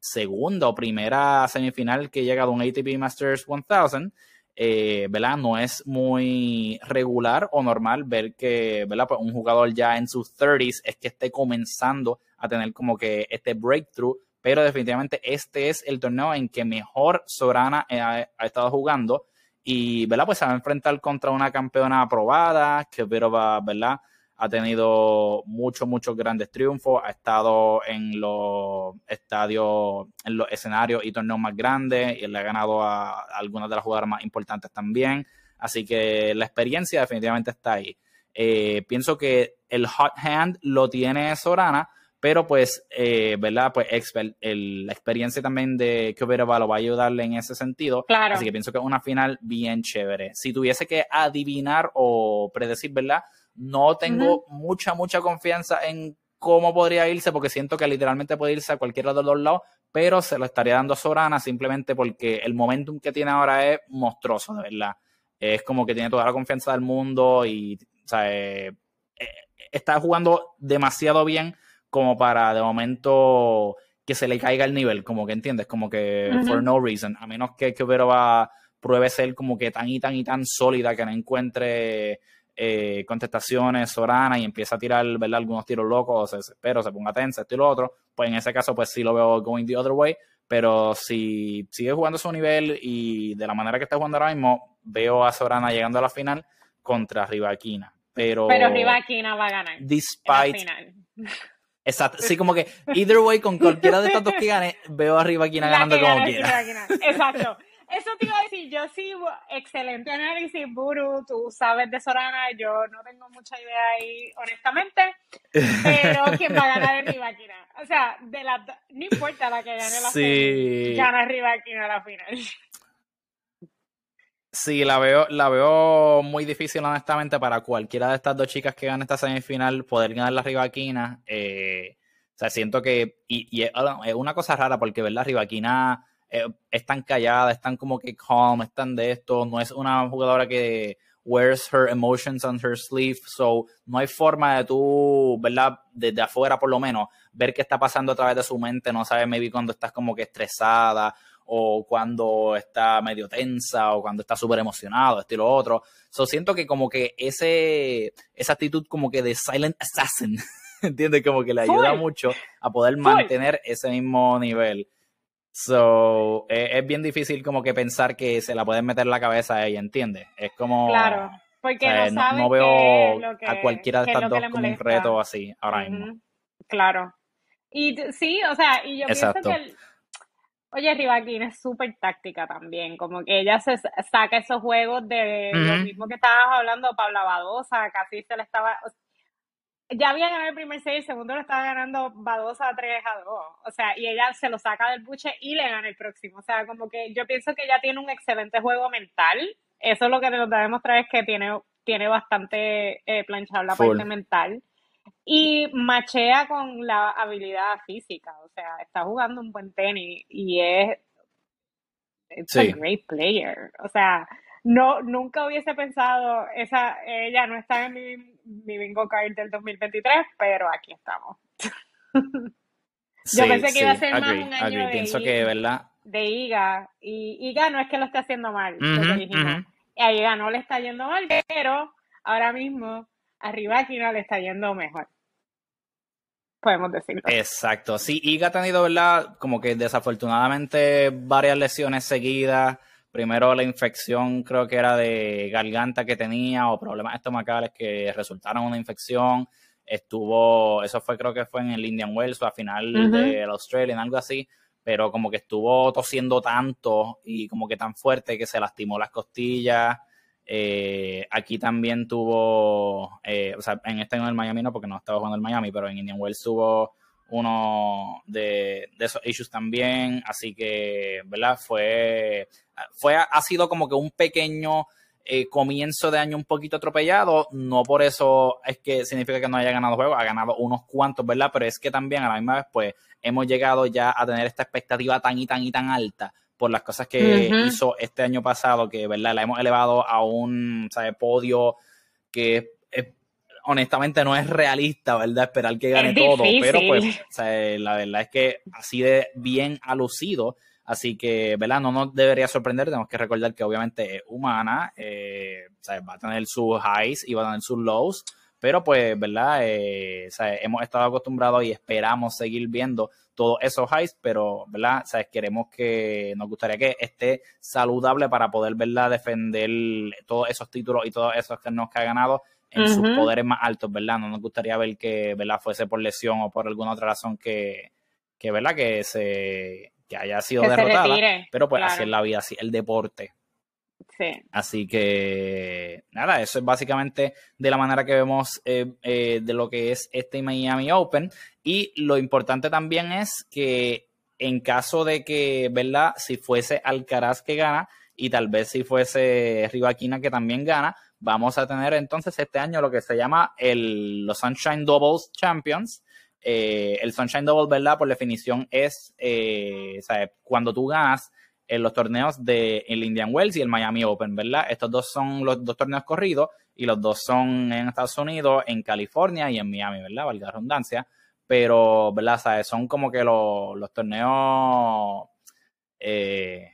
segunda o primera semifinal que llega de un ATP Masters 1000. Eh. No es muy regular o normal ver que, ¿verdad? Pues un jugador ya en sus 30s es que esté comenzando a tener como que este breakthrough, pero definitivamente este es el torneo en que mejor Sorana ha estado jugando y, ¿verdad? Pues se va a enfrentar contra una campeona aprobada, que pero va, ¿verdad? Ha tenido muchos, muchos grandes triunfos, ha estado en los estadios, en los escenarios y torneos más grandes y le ha ganado a, algunas de las jugadoras más importantes también. Así que la experiencia definitivamente está ahí. Eh, pienso que el hot hand lo tiene Sorana, pero pues, eh, ¿verdad? Pues la experiencia también de Kyoverova lo va a ayudarle en ese sentido. Claro. Así que pienso que es una final bien chévere. Si tuviese que adivinar o predecir, ¿verdad? No tengo mucha, mucha confianza en cómo podría irse, porque siento que literalmente puede irse a cualquiera de los dos lados, pero se lo estaría dando a Sorana simplemente porque el momentum que tiene ahora es monstruoso, de verdad. Es como que tiene toda la confianza del mundo y, o sea, eh, eh, está jugando demasiado bien como para de momento que se le caiga el nivel, como que entiendes, como que for no reason, a menos que, que va pruebe ser como que tan y tan y tan sólida que no encuentre eh, contestaciones Sorana y empieza a tirar ¿verdad? algunos tiros locos, se desespera, se ponga tensa, esto y lo otro, pues en ese caso pues sí lo veo going the other way, pero si sigue jugando a su nivel y de la manera que está jugando ahora mismo, veo a Sorana llegando a la final contra Rivaquina. Pero, pero Rivaquina va a ganar. Despite, Exacto, sí, como que either way, con cualquiera de estos dos que gane, veo a Rivaquina ganando como quiera. Exacto. Eso te iba a decir, yo sí, excelente análisis, Buru, tú sabes de Sorana, yo no tengo mucha idea ahí, honestamente, pero ¿quién va a ganar es Rivaquina. O sea, de la, no importa la que gane la sí. gana Rivaquina a la final. Sí, la veo, la veo muy difícil, honestamente, para cualquiera de estas dos chicas que ganen esta semifinal poder ganar la Rivaquina. Eh, o sea, siento que. Y, es una cosa rara porque, ver la Rivaquina eh, es tan callada, es tan como que calm, es tan de esto. No es una jugadora que wears her emotions on her sleeve. So, no hay forma de tú, ¿verdad? Desde afuera, por lo menos, ver qué está pasando a través de su mente. No sabes, maybe cuando estás como que estresada o cuando está medio tensa o cuando está súper emocionado, esto y lo otro. So, siento que como que ese, esa actitud como que de silent assassin, ¿entiendes? Como que le ayuda mucho a poder mantener ese mismo nivel. So, e, es, bien difícil como que pensar que se la pueden meter en la cabeza a ella, ¿entiendes? Es como... Claro, porque no, veo a cualquiera de estas dos como un reto así ahora mismo. Claro. Y sí, o sea, y yo pienso que Oye, Rivaquina es súper táctica también, como que ella se saca esos juegos de lo mismo que estabas hablando, Pablo Badosa, casi se le estaba, ya había ganado el primer set, el segundo lo estaba ganando Badosa 3 a 2, o sea, y ella se lo saca del buche y le gana el próximo, o sea, como que yo pienso que ella tiene un excelente juego mental, eso es lo que nos da a demostrar es que tiene, tiene bastante eh, planchado la parte mental. Y machea con la habilidad física, o sea, está jugando un buen tenis y es es un great player, o sea, no nunca hubiese pensado esa ella no está en mi, mi bingo card del 2023, pero aquí estamos. Yo pensé que iba a ser más un año de Pienso que, ¿verdad? De Iga y Iga no es que lo esté haciendo mal, A Iga no le está yendo mal, pero ahora mismo arriba aquí no le está yendo mejor podemos decirlo. Exacto. Sí, Iga ha tenido, ¿verdad? Como que desafortunadamente varias lesiones seguidas. Primero la infección creo que era de garganta que tenía o problemas estomacales que resultaron una infección. Estuvo, eso fue creo que fue en el Indian Wells o a final del Australian, algo así. Pero como que estuvo tosiendo tanto y como que tan fuerte que se lastimó las costillas. Eh, aquí también tuvo, eh, o sea, en este en el Miami no, porque no estaba jugando el Miami, pero en Indian Wells tuvo uno de, esos issues también, así que, ¿verdad? Fue, fue, ha sido como que un pequeño eh, comienzo de año un poquito atropellado, no por eso es que significa que no haya ganado juegos, ha ganado unos cuantos, ¿verdad? Pero es que también a la misma vez, pues, hemos llegado ya a tener esta expectativa tan y tan y tan alta por las cosas que hizo este año pasado, que verdad la hemos elevado a un podio que honestamente no es realista, ¿verdad? Esperar que gane todo, pero pues la verdad es que así de bien ha lucido, así que, ¿verdad? No nos debería sorprender, tenemos que recordar que obviamente es humana, eh, va a tener sus highs y va a tener sus lows, pero pues, ¿verdad? Eh, hemos estado acostumbrados y esperamos seguir viendo todos esos highs, pero, ¿verdad? ¿Sabes? Queremos que, nos gustaría que esté saludable para poder, ¿verdad? Defender todos esos títulos y todos esos que nos ha ganado en sus poderes más altos, ¿verdad? No nos gustaría ver que, ¿verdad? Fuese por lesión o por alguna otra razón que, que ¿verdad? Que se que haya sido derrotada. pero pues así es la vida, así el deporte. Así que, nada, eso es básicamente de la manera que vemos eh, eh, de lo que es este Miami Open. Y lo importante también es que en caso de que, ¿verdad? Si fuese Alcaraz que gana y tal vez si fuese Rivaquina que también gana, vamos a tener entonces este año lo que se llama el, los Sunshine Doubles Champions. Eh, el Sunshine Double, ¿verdad? Por definición es, cuando tú ganas en los torneos de el Indian Wells y el Miami Open, ¿verdad? Estos dos son los dos torneos corridos y los dos son en Estados Unidos, en California y en Miami, ¿verdad? Valga la redundancia. Pero, ¿verdad? ¿Sabes? Son como que los, los torneos... Eh,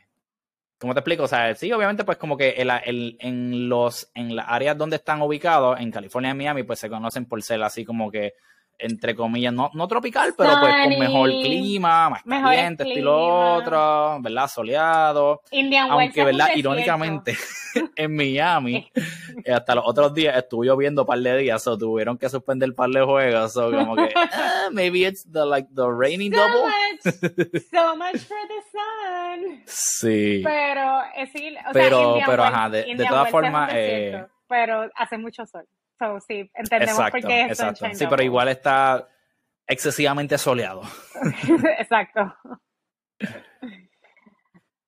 ¿Cómo te explico? O sea, sí, obviamente, pues como que el, en los en las áreas donde están ubicados, en California y Miami, pues se conocen por ser así como que entre comillas, no, no tropical, pero pues con mejor clima, más caliente, estilo otro, ¿verdad? Soleado. Aunque, ¿verdad? Irónicamente, en Miami, eh, hasta los otros días estuvo lloviendo un par de días, o tuvieron que suspender un par de juegos, o como que, ah, maybe it's the, like, the raining so double. Much, so much for the sun. Sí. Pero, es, o pero, pero, ajá, de, de todas formas, eh, pero hace mucho sol sí, entendemos por qué es exacto. Sí, pero igual está excesivamente soleado. exacto.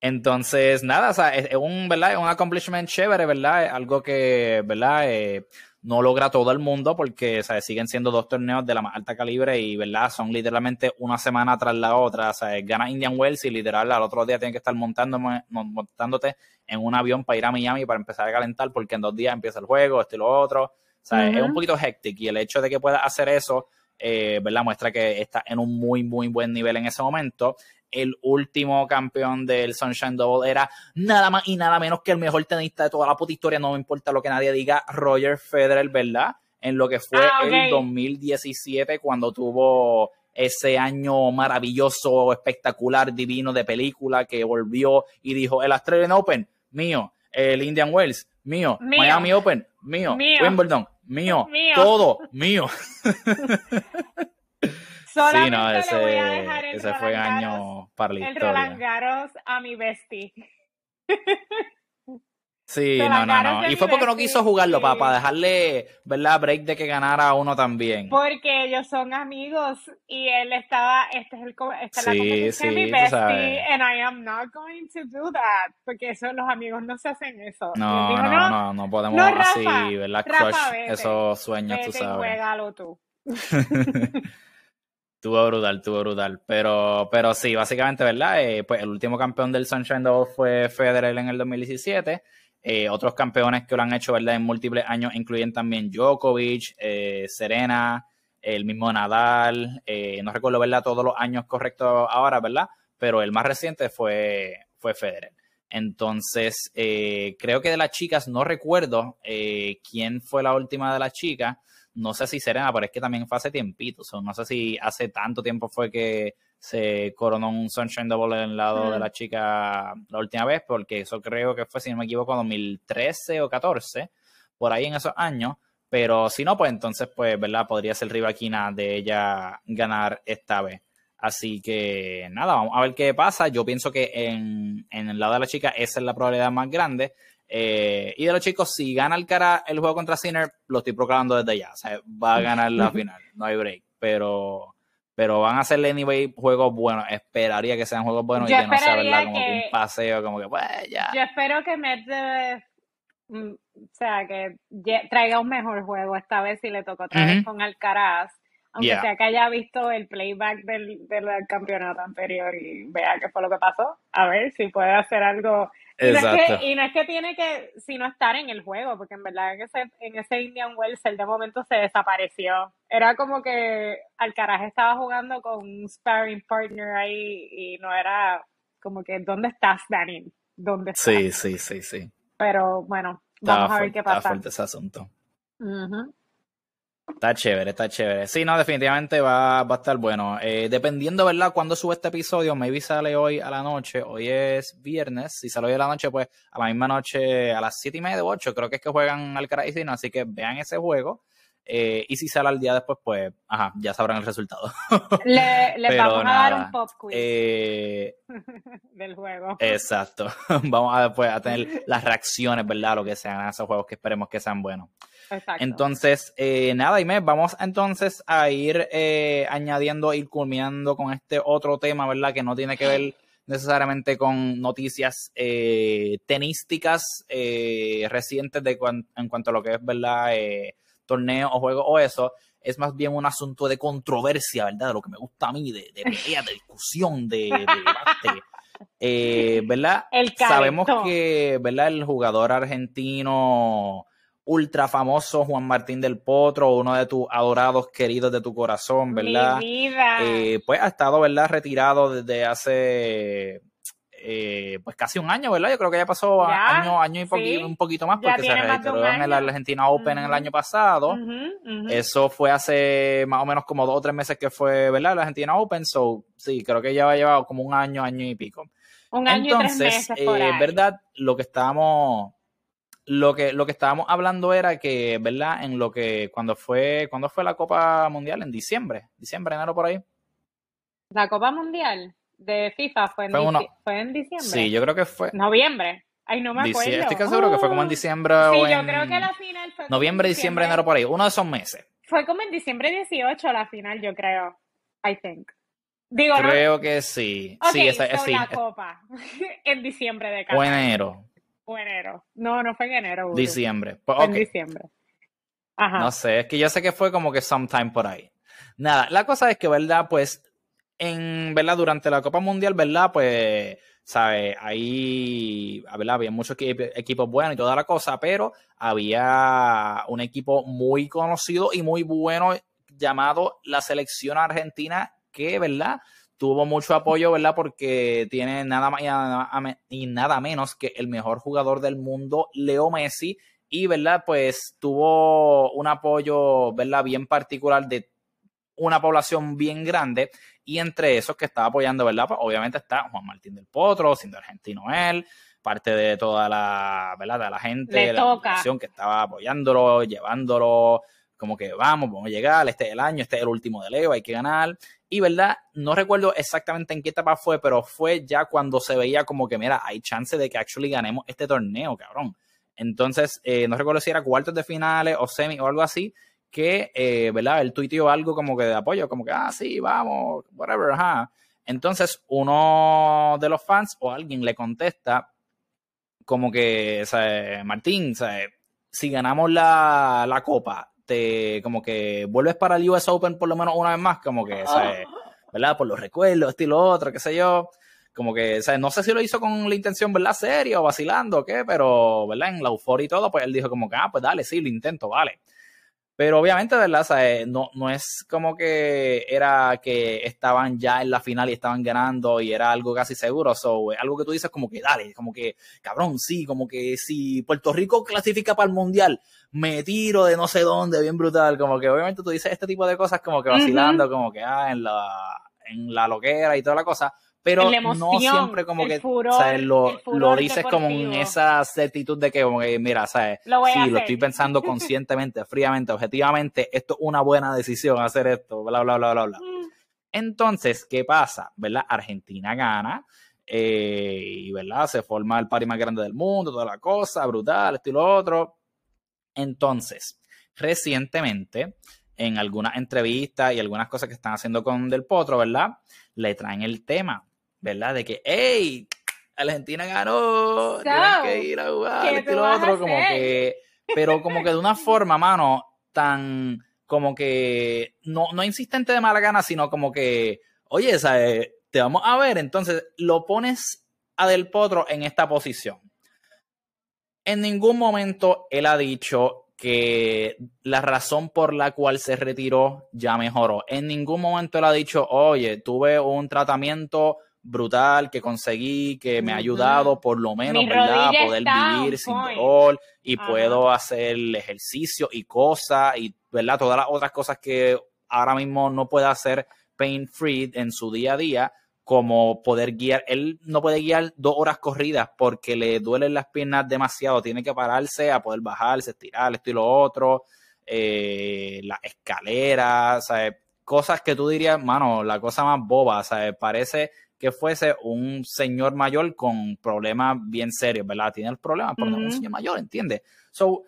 Entonces, nada, o sea, es, un, ¿verdad? un accomplishment chévere, ¿verdad? Algo que, ¿verdad? Eh, no logra todo el mundo porque o sea, siguen siendo dos torneos de la más alta calibre y, ¿verdad? Son literalmente una semana tras la otra. O sea, gana Indian Wells y literal al otro día tienen que estar montándote en un avión para ir a Miami para empezar a calentar porque en dos días empieza el juego, esto y lo otro. Es un poquito hectic y el hecho de que pueda hacer eso, eh, ¿verdad? Muestra que está en un muy, muy buen nivel en ese momento. El último campeón del Sunshine Double era nada más y nada menos que el mejor tenista de toda la puta historia, no me importa lo que nadie diga, Roger Federer, ¿verdad? En lo que fue ah, el 2017 cuando tuvo ese año maravilloso, espectacular, divino de película que volvió y dijo el Australian Open, mío, el Indian Wells, mío, Miami Open, mío, Wimbledon, mío, todo mío. Solamente sí, no, ese, le voy a dejar el ese fue año para la el historia. Roland Garros a mi bestie. Sí, no, no, no. Y mi fue porque no quiso jugarlo, sí. para, dejarle, ¿verdad? Break de que ganara uno también. Porque ellos son amigos y él estaba, este es el, esta es la Sí, competencia mi sí, tú bestie and I am not going to do that porque eso, los amigos no se hacen eso. Y No, dijo, no, no, no podemos no, así, ¿verdad? Rafa, Crush vete, esos sueños, tú vete y sabes. juégalo tú. Tuvo brutal, tuvo brutal. Pero, pero sí, básicamente, ¿verdad? Eh, pues el último campeón del Sunshine Double fue Federer en el 2017. Eh, otros campeones que lo han hecho, ¿verdad? En múltiples años incluyen también Djokovic, eh, Serena, el mismo Nadal. eh, no recuerdo, ¿verdad? Todos los años correctos ahora, ¿verdad? Pero el más reciente fue, fue Federer. Entonces, eh, creo que de las chicas, no recuerdo eh, quién fue la última de las chicas. No sé si Serena, pero es que también fue hace tiempito. no sé si hace tanto tiempo fue que se coronó un Sunshine Double en el lado de la chica la última vez, porque eso creo que fue, si no me equivoco, 2013 o 14, por ahí en esos años. Pero si no, pues entonces, pues, ¿verdad? Podría ser rivaquina de ella ganar esta vez. Así que nada, vamos a ver qué pasa. Yo pienso que en, en el lado de la chica esa es la probabilidad más grande. Eh, y de los chicos, si gana el cara el juego contra Sinner, lo estoy proclamando desde ya. O sea, va a ganar la final, no hay break. Pero, pero van a hacerle anyway juegos buenos. Esperaría que sean juegos buenos Yo y que no sea ¿verdad? como que que- un paseo, como que pues ya. Yo espero que Medvedev, mm, o sea, que traiga un mejor juego esta vez si le toca otra vez con Alcaraz. Aunque Yeah. sea que haya visto el playback del, del campeonato anterior y vea qué fue lo que pasó. A ver si puede hacer algo. Y no, es que, y no es que tiene que, sino estar en el juego, porque en verdad en ese, en ese Indian Wells él de momento se desapareció. Era como que Alcaraz estaba jugando con un sparring partner ahí y no era como que, ¿dónde estás, Daniel? ¿Dónde estás? Sí, sí, sí, sí. Pero bueno, Estaba vamos a ver fuerte, qué estaba pasa. fuerte ese asunto. Ujú. Está chévere, está chévere. Sí, no, definitivamente va, va a estar bueno. Eh, dependiendo, ¿verdad? Cuando sube este episodio, maybe sale hoy a la noche. Hoy es viernes. Si sale hoy a la noche, pues a la misma noche, a las siete y media o ocho, creo que es que juegan Alcaraz y así que vean ese juego. Eh, y si sale al día después, pues, ajá, ya sabrán el resultado. Le, Pero vamos a dar un pop quiz Eh, del juego. exacto. Vamos a después a tener las reacciones, ¿verdad? Lo que sean a esos juegos que esperemos que sean buenos. Exacto. Entonces, eh, nada, Inés, vamos entonces a ir eh, añadiendo, ir culminando con este otro tema, ¿verdad? Que no tiene que ver necesariamente con noticias eh, tenísticas eh, recientes de cuan- en cuanto a lo que es, ¿verdad? Eh, torneo o juego o eso. Es más bien un asunto de controversia, ¿verdad? De lo que me gusta a mí, de, de pelea, de discusión, de, de debate. Eh, ¿Verdad? El Sabemos que, ¿verdad? El jugador argentino ultra famoso Juan Martín del Potro, uno de tus adorados queridos de tu corazón, ¿verdad? Mi vida. Eh, pues ha estado, ¿verdad? Retirado desde hace eh, pues casi un año, ¿verdad? Yo creo que ya pasó Ya, año, año y sí. un poquito más porque se retiró en el. Argentina Open en el año pasado. Eso fue hace más o menos como dos o tres meses que fue, ¿verdad? La Argentina Open, so sí, creo que ya ha llevado como un año, año y pico. Un año y tres meses por eh, ahí. verdad, lo que estábamos, lo que, lo que estábamos hablando era que, ¿verdad? En lo que, cuando fue, cuando fue la Copa Mundial, en diciembre, diciembre, enero por ahí. La Copa Mundial de FIFA fue en, Fue uno- dici- fue en diciembre. Sí, yo creo que fue. Noviembre. Ay, no me acuerdo. Estoy casi seguro que fue como en Oh. diciembre Sí, o yo en creo que la final fue noviembre, diciembre, enero por ahí, uno de esos meses. Fue como en diciembre 18 la final, yo creo. I think. Digo, no. Creo que sí. Ok, sí, esa, so sí. la Copa. en diciembre de O Qatar. enero, O enero. No, no fue en enero. Diciembre. Pues, en diciembre. Ajá. No sé, es que yo sé que fue como que sometime por ahí. Nada, la cosa es que, ¿verdad? Pues, en, ¿verdad? Durante la Copa Mundial, ¿verdad? Pues, ¿sabes? Ahí, ¿verdad? Había muchos equi- equipos buenos y toda la cosa, pero había un equipo muy conocido y muy bueno llamado la Selección Argentina, que, ¿verdad? Tuvo mucho apoyo, ¿verdad? Porque tiene nada más y nada, y nada menos que el mejor jugador del mundo, Leo Messi, y, ¿verdad? Pues tuvo un apoyo, ¿verdad? Bien particular de una población bien grande y entre esos que estaba apoyando, ¿verdad? Pues obviamente está Juan Martín del Potro, siendo argentino él, parte de toda la, ¿verdad? De la gente, Le de la población que estaba apoyándolo, llevándolo, como que vamos, vamos a llegar, este es el año, este es el último de Leo, hay que ganar. Y verdad, no recuerdo exactamente en qué etapa fue, pero fue ya cuando se veía como que, mira, hay chance de que actually ganemos este torneo, cabrón. Entonces, eh, no recuerdo si era cuartos de finales o semi o algo así, que, eh, ¿verdad? Él tuiteó algo como que de apoyo, como que, ah, sí, vamos, whatever, ajá. Entonces, uno de los fans o alguien le contesta como que, o sea, Martín, o sea, si ganamos la, la copa, te como que vuelves para el US Open por lo menos una vez más, como que, sea, ¿verdad? Por los recuerdos, estilo otro, qué sé yo. Como que, sea, no sé si lo hizo con la intención, ¿verdad? Serio, o vacilando qué, pero, ¿verdad? En la euforia y todo, pues él dijo como que, ah, pues dale, sí, lo intento, vale. Pero obviamente, ¿verdad? no, no es como que era que estaban ya en la final y estaban ganando y era algo casi seguro. So, algo que tú dices como que dale, como que cabrón, sí, como que si Puerto Rico clasifica para el mundial, me tiro de no sé dónde, bien brutal. Como que obviamente tú dices este tipo de cosas como que vacilando, como que ah, en la, en la loquera y toda la cosa pero no siempre como que lo, lo, dices como en esa certitud de que, como que mira, ¿sabes? Lo sí, lo estoy pensando conscientemente, fríamente, objetivamente, esto es una buena decisión hacer esto, bla, bla, bla, bla, bla. Mm. Entonces, ¿qué pasa? ¿Verdad? Argentina gana eh, y, ¿verdad? Se forma el party más grande del mundo, toda la cosa, brutal, esto y lo otro. Entonces, recientemente, en algunas entrevistas y algunas cosas que están haciendo con Del Potro, ¿verdad? Le traen el tema ¿verdad? De que, hey, Argentina ganó, tienes que ir a jugar, este lo otro, como que, pero como que de una forma, mano, tan, como que, no, no insistente de mala gana, sino como que, oye, ¿sabes? te vamos a ver, entonces lo pones a Del Potro en esta posición. En ningún momento él ha dicho que la razón por la cual se retiró ya mejoró. En ningún momento él ha dicho, oye, tuve un tratamiento brutal que conseguí, que me ha ayudado por lo menos, ¿verdad? A poder vivir sin dolor y puedo hacer ejercicio y cosas y, ¿verdad? Todas las otras cosas que ahora mismo no puede hacer pain free en su día a día, como poder guiar. Él no puede guiar dos horas corridas porque le duelen las piernas demasiado, tiene que pararse a poder bajarse, estirar esto y lo otro, eh, las escaleras, cosas que tú dirías, mano, la cosa más boba, ¿sabes? Parece que fuese un señor mayor con problemas bien serios, ¿verdad? Tiene el problema, pero no es un señor mayor, ¿entiendes? So,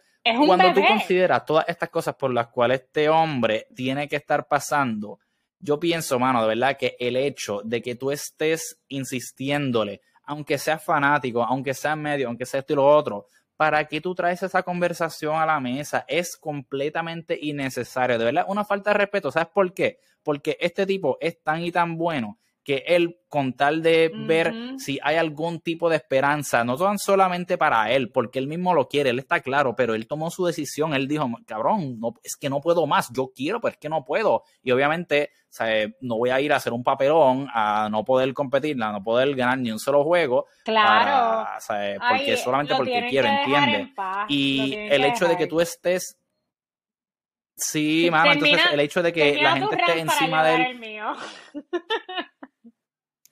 cuando tú consideras todas estas cosas por las cuales este hombre tiene que estar pasando, yo pienso, mano, de verdad que el hecho de que tú estés insistiéndole, aunque seas fanático, aunque sea medio, aunque sea esto y lo otro, ¿para qué tú traes esa conversación a la mesa? Es completamente innecesario. De verdad, una falta de respeto. ¿Sabes por qué? Porque este tipo es tan y tan bueno que él, con tal de ver si hay algún tipo de esperanza, no tan solamente para él, porque él mismo lo quiere, él está claro, pero él tomó su decisión, él dijo, cabrón, no, es que no puedo más, yo quiero, pero es que no puedo. Y obviamente, no voy a ir a hacer un papelón, a no poder competir, a no poder ganar ni un solo juego. Claro. porque solamente porque quiero, ¿entiendes? Y el hecho de que tú estés Sí, mamá, entonces el hecho de que la gente esté encima de él.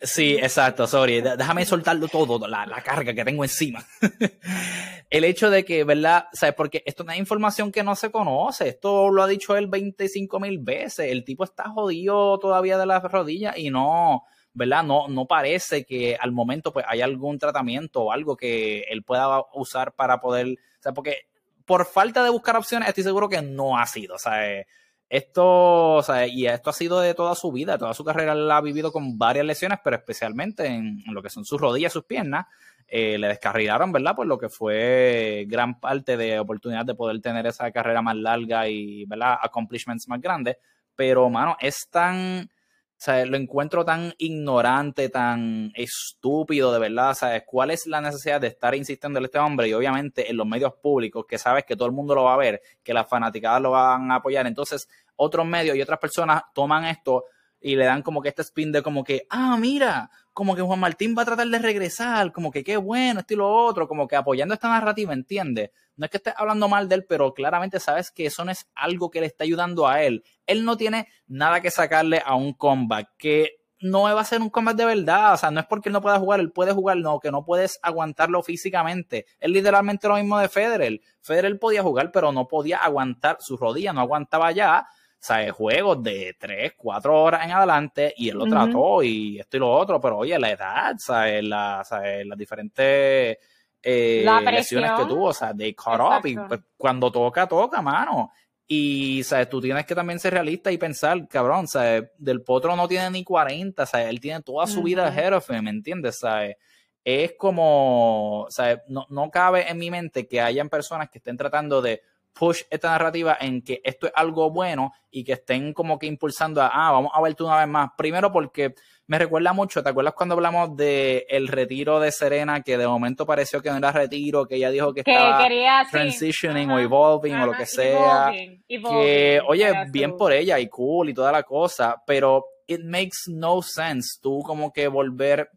Sí, exacto, sorry. Déjame soltarlo todo, la, la carga que tengo encima. el hecho de que, ¿verdad? ¿Sabes? Porque esto no es información que no se conoce. Esto lo ha dicho él 25 mil veces. El tipo está jodido todavía de las rodillas y no, ¿verdad? No, no parece que al momento pues hay algún tratamiento o algo que él pueda usar para poder, o sea, porque por falta de buscar opciones estoy seguro que no ha sido, o sea, esto, o sea, y esto ha sido de toda su vida, toda su carrera la ha vivido con varias lesiones, pero especialmente en, lo que son sus rodillas, sus piernas, eh, le descarrilaron, ¿verdad? Por lo que fue gran parte de oportunidad de poder tener esa carrera más larga y, ¿verdad? Accomplishments más grandes. Pero, mano, es tan, o sea, lo encuentro tan ignorante, tan estúpido, de verdad. ¿Sabes? ¿Cuál es la necesidad de estar insistiendo en este hombre? Y obviamente en los medios públicos, que sabes que todo el mundo lo va a ver, que las fanaticadas lo van a apoyar. Entonces, otros medios y otras personas toman esto y le dan como que este spin de como que, ah, mira, como que Juan Martín va a tratar de regresar, como que qué bueno, esto y lo otro, como que apoyando esta narrativa, ¿entiendes? No es que estés hablando mal de él, pero claramente sabes que eso no es algo que le está ayudando a él. Él no tiene nada que sacarle a un comeback, que no va a ser un combate de verdad. O sea, no es porque él no pueda jugar, él puede jugar, no, que no puedes aguantarlo físicamente. Es literalmente lo mismo de Federer. Federer podía jugar, pero no podía aguantar su rodilla, no aguantaba ya. Sea, juegos de 3, 4 horas en adelante y él lo trató y esto y lo otro, pero oye, la edad, ¿sabes? La, Las diferentes eh, lesiones que tuvo, o sea, de caught up y pues, cuando toca, toca, mano. Y, ¿sabes? Tú tienes que también ser realista y pensar, cabrón, ¿sabes? Del Potro no tiene ni 40, ¿sabes? Él tiene toda su vida de jefe, ¿me entiendes? ¿Sabes? Es como, ¿sabes? No, no cabe en mi mente que hayan personas que estén tratando de push esta narrativa en que esto es algo bueno y que estén como que impulsando a, ah, vamos a verte una vez más. Primero porque me recuerda mucho, ¿te acuerdas cuando hablamos de el retiro de Serena, que de momento pareció que no era retiro, que ella dijo que, estaba transitioning o evolving o lo que sea. que, oye, bien por ella y cool y toda la cosa, pero it makes no sense tú como que volver,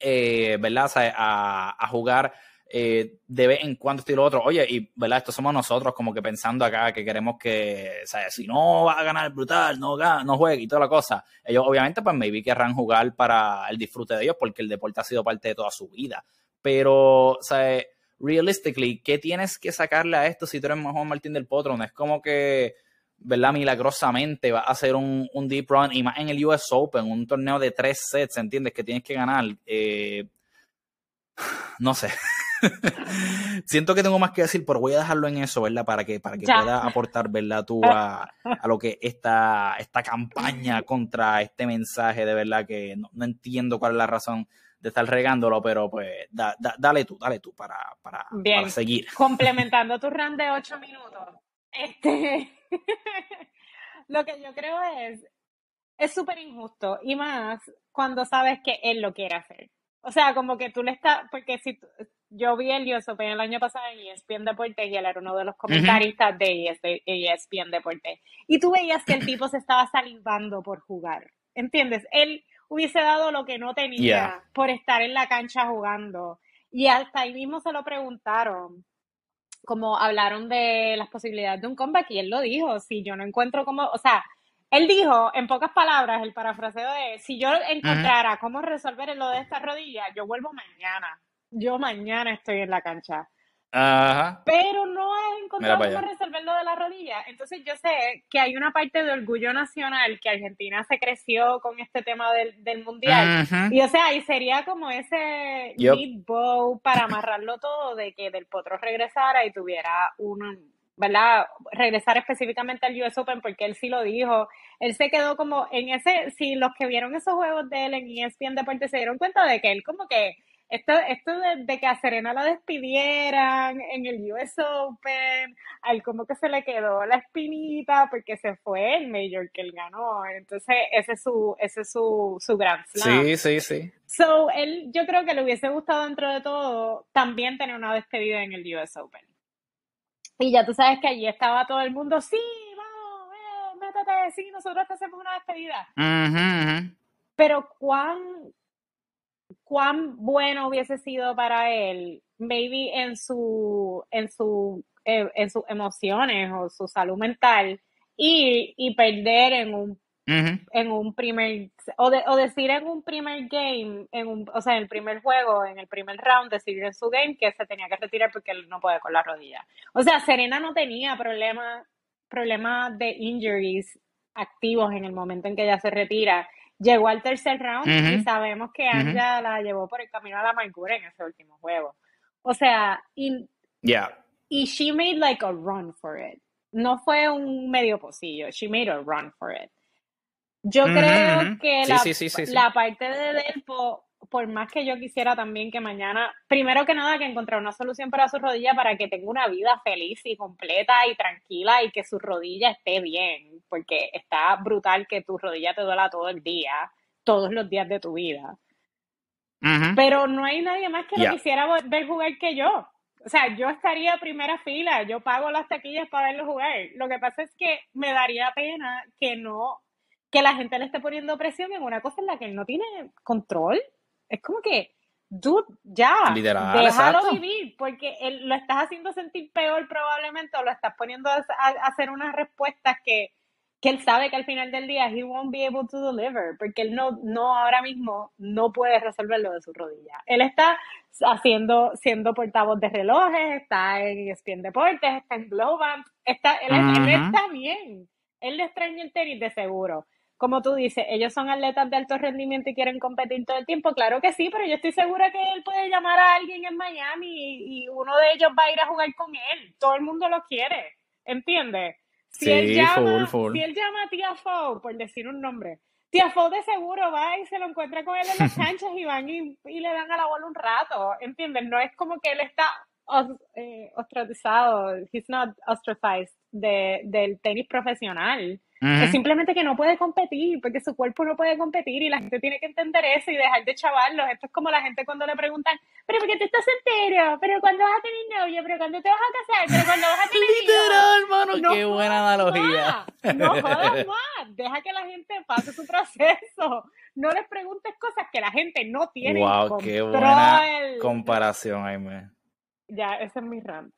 eh, ¿verdad? a, a jugar eh, de vez en cuando esto y lo otro. Oye, y verdad, esto somos nosotros como que pensando acá que queremos que, o sea, si no va a ganar brutal, no, no juegue y toda la cosa. Ellos obviamente pues maybe querrán jugar para el disfrute de ellos porque el deporte ha sido parte de toda su vida. Pero, o realistically, ¿qué tienes que sacarle a esto si tú eres mejor Martín del Potro? No es como que, ¿verdad? Milagrosamente va a hacer un, un, deep run y más en el US Open, un torneo de tres sets, ¿entiendes? Que tienes que ganar. Eh, no sé. Siento que tengo más que decir, pero voy a dejarlo en eso, ¿verdad? Para que, para que pueda aportar, ¿verdad? Tú a, a, lo que esta, esta campaña contra este mensaje, de verdad que no, entiendo cuál es la razón de estar regándolo, pero pues dale tú, dale tú para, para, para seguir. Complementando tu run de ocho minutos, este, lo que yo creo es, es súper injusto y más cuando sabes que él lo quiere hacer. O sea, como que tú le estás, porque si yo vi el US Open el año pasado en ESPN Deportes y él era uno de los comentaristas de ESPN Deportes. Y tú veías que el tipo se estaba salivando por jugar. ¿Entiendes? Él hubiese dado lo que no tenía por estar en la cancha jugando. Y hasta ahí mismo se lo preguntaron. Como hablaron de las posibilidades de un comeback y él lo dijo, si yo no encuentro como, o sea, él dijo, en pocas palabras, el parafraseo de, si yo encontrara cómo resolver lo de esta rodilla, yo vuelvo mañana. Yo mañana estoy en la cancha. Ajá. Pero no he encontrado cómo resolver lo de la rodilla. Entonces yo sé que hay una parte de orgullo nacional que Argentina se creció con este tema del, del mundial. Y o sea, y sería como ese yep. bow para amarrarlo todo de que Del Potro regresara y tuviera un ¿verdad? Regresar específicamente al US Open porque él sí lo dijo. Él se quedó como en ese, si los que vieron esos juegos de él en ESPN Deportes se dieron cuenta de que él como que esto, esto de, que a Serena la despidieran en el US Open, al como que se le quedó la espinita porque se fue el Major que él ganó. Entonces, ese es su, ese es su, su gran slam. Sí, sí, sí. So, él, yo creo que le hubiese gustado dentro de todo también tener una despedida en el US Open. Y ya tú sabes que allí estaba todo el mundo, sí, vamos, eh, métete, sí, nosotros te hacemos una despedida. Pero cuán, cuán bueno hubiese sido para él, maybe en su, en su, eh, en sus emociones o su salud mental, y, y perder en un en un primer, o, de, o, decir en un primer game, en un, o sea, en el primer juego, en el primer round, decir en su game que se tenía que retirar porque él no puede con la rodilla. O sea, Serena no tenía problemas problemas de injuries activos en el momento en que ella se retira. Llegó al tercer round y sabemos que Anja la llevó por el camino a la amargura en ese último juego. O sea, y, y she made like a run for it. No fue un medio pocillo, she made a run for it. Yo creo que la, parte de Delpo, por más que yo quisiera también que mañana, primero que nada, que encontrar una solución para su rodilla para que tenga una vida feliz y completa y tranquila y que su rodilla esté bien, porque está brutal que tu rodilla te duela todo el día, todos los días de tu vida. Pero no hay nadie más que lo quisiera ver jugar que yo. O sea, yo estaría primera fila, yo pago las taquillas para verlo jugar. Lo que pasa es que me daría pena que no que la gente le esté poniendo presión en una cosa en la que él no tiene control. Es como que, dude, ya, déjalo vivir, porque él, lo estás haciendo sentir peor probablemente o lo estás poniendo a, hacer unas respuestas que, que él sabe que al final del día he won't be able to deliver, porque él no, no ahora mismo no puede resolver lo de su rodilla. Él está haciendo, siendo portavoz de relojes, está en ESPN Deportes, está en Global, está, él, él está bien. Él le extraña el tenis de seguro. Como tú dices, ellos son atletas de alto rendimiento y quieren competir todo el tiempo. Claro que sí, pero yo estoy segura que él puede llamar a alguien en Miami y, y uno de ellos va a ir a jugar con él. Todo el mundo lo quiere, ¿entiendes? Si, él llama, si él llama a Tía Fo, por decir un nombre, Tía Fo de seguro va y se lo encuentra con él en las canchas y van y, le dan a la bola un rato, ¿entiendes? No es como que él está eh, ostracizado, he's not ostracized de, del tenis profesional. Es simplemente que no puede competir, porque su cuerpo no puede competir y la gente tiene que entender eso y dejar de chavarlos. Esto es como la gente cuando le preguntan, pero ¿por qué tú estás entero? ¿Pero cuándo vas a tener novio? ¿Pero cuándo te vas a casar? ¿Pero cuándo vas a tener Literal, hermano, qué buena analogía. no jodas más, deja que la gente pase su proceso. No les preguntes cosas que la gente no tiene Wow, qué buena comparación, Aime. Ya, ese es mi rant.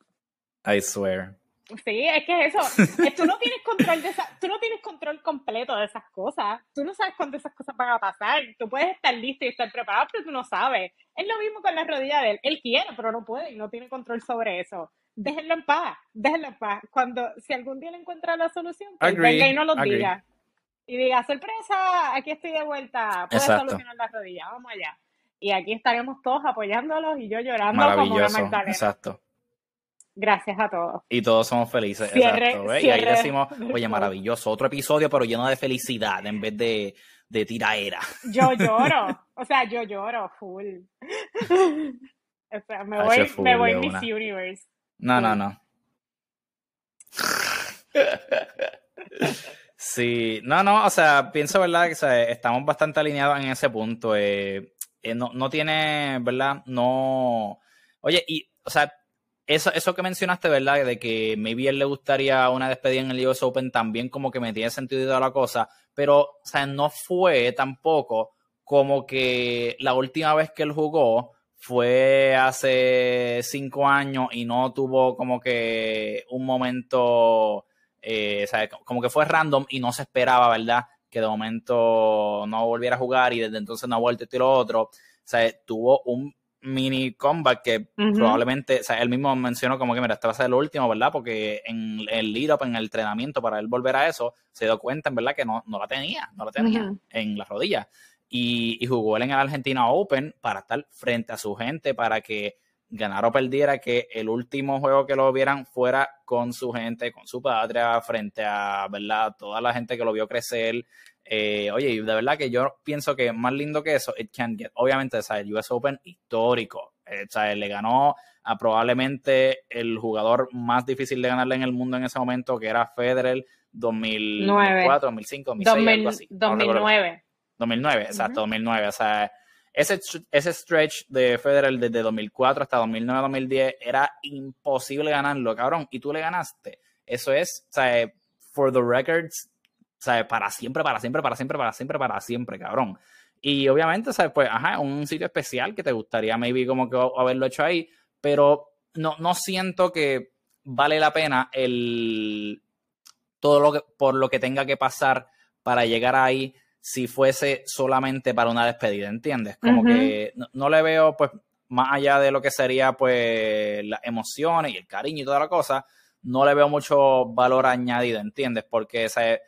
I swear. Sí, es que eso. Tú no tienes control de esa, tú no tienes control completo de esas cosas. Tú no sabes cuándo esas cosas van a pasar. Tú puedes estar listo y estar preparado, pero tú no sabes. Es lo mismo con la rodilla de él. Él quiere, pero no puede y no tiene control sobre eso. Déjenlo en paz, déjenlo en paz. Cuando, si algún día le encuentra la solución, pues venga y no lo diga. Y diga, sorpresa, aquí estoy de vuelta, puedes solucionar la rodilla, vamos allá. Y aquí estaremos todos apoyándolos y yo llorando como una Magdalena. Exacto. Gracias a todos. Y todos somos felices. exacto, Y ahí decimos, oye, maravilloso, otro episodio, pero lleno de felicidad en vez de, de tiraera. Yo lloro. O sea, yo lloro full. O sea, me voy, me voy Miss Universe. No, no, no. Sí, no, no, o sea, pienso, ¿verdad? Que estamos bastante alineados en ese punto. Eh, eh, no, no tiene, ¿verdad? No. Oye, y, o sea, eso, que mencionaste, ¿verdad? De que maybe él le gustaría una despedida en el US Open también como que me tiene sentido la cosa, pero, o no fue tampoco como que la última vez que él jugó fue hace cinco años y no tuvo como que un momento, eh, como que fue random y no se esperaba, ¿verdad? Que de momento no volviera a jugar y desde entonces no ha vuelto y lo otro. O tuvo un mini comeback que probablemente, o sea, él mismo mencionó como que, mira, este va a ser el último, ¿verdad? Porque en el lead-up, en el entrenamiento para él volver a eso, se dio cuenta, en verdad, que no, no la tenía, no la tenía en la rodilla. Y, y, jugó él en el Argentina Open para estar frente a su gente, para que ganara o perdiera, que el último juego que lo vieran fuera con su gente, con su patria, frente a, ¿verdad? Toda la gente que lo vio crecer, eh, oye, de verdad que yo pienso que más lindo que eso, it can get. Obviamente, el US Open histórico. Eh, le ganó a probablemente el jugador más difícil de ganarle en el mundo en ese momento, que era Federer 2004, 2005, 2006, algo así. 2009. 2009, exacto, 2009. O sea, ese, ese stretch de Federer desde 2004 hasta 2009-2010 era imposible ganarlo, cabrón. Y tú le ganaste. Eso es, o sea, for the records, para siempre, para siempre, para siempre, para siempre, para siempre, cabrón. Y obviamente, ¿sabes? Pues, ajá, un sitio especial que te gustaría maybe como que haberlo hecho ahí, pero no, no siento que vale la pena el todo lo que por lo que tenga que pasar para llegar ahí si fuese solamente para una despedida, ¿entiendes? Como que no, le veo pues más allá de lo que sería pues las emociones y el cariño y toda la cosa, no le veo mucho valor añadido, ¿entiendes? Porque ¿sabes?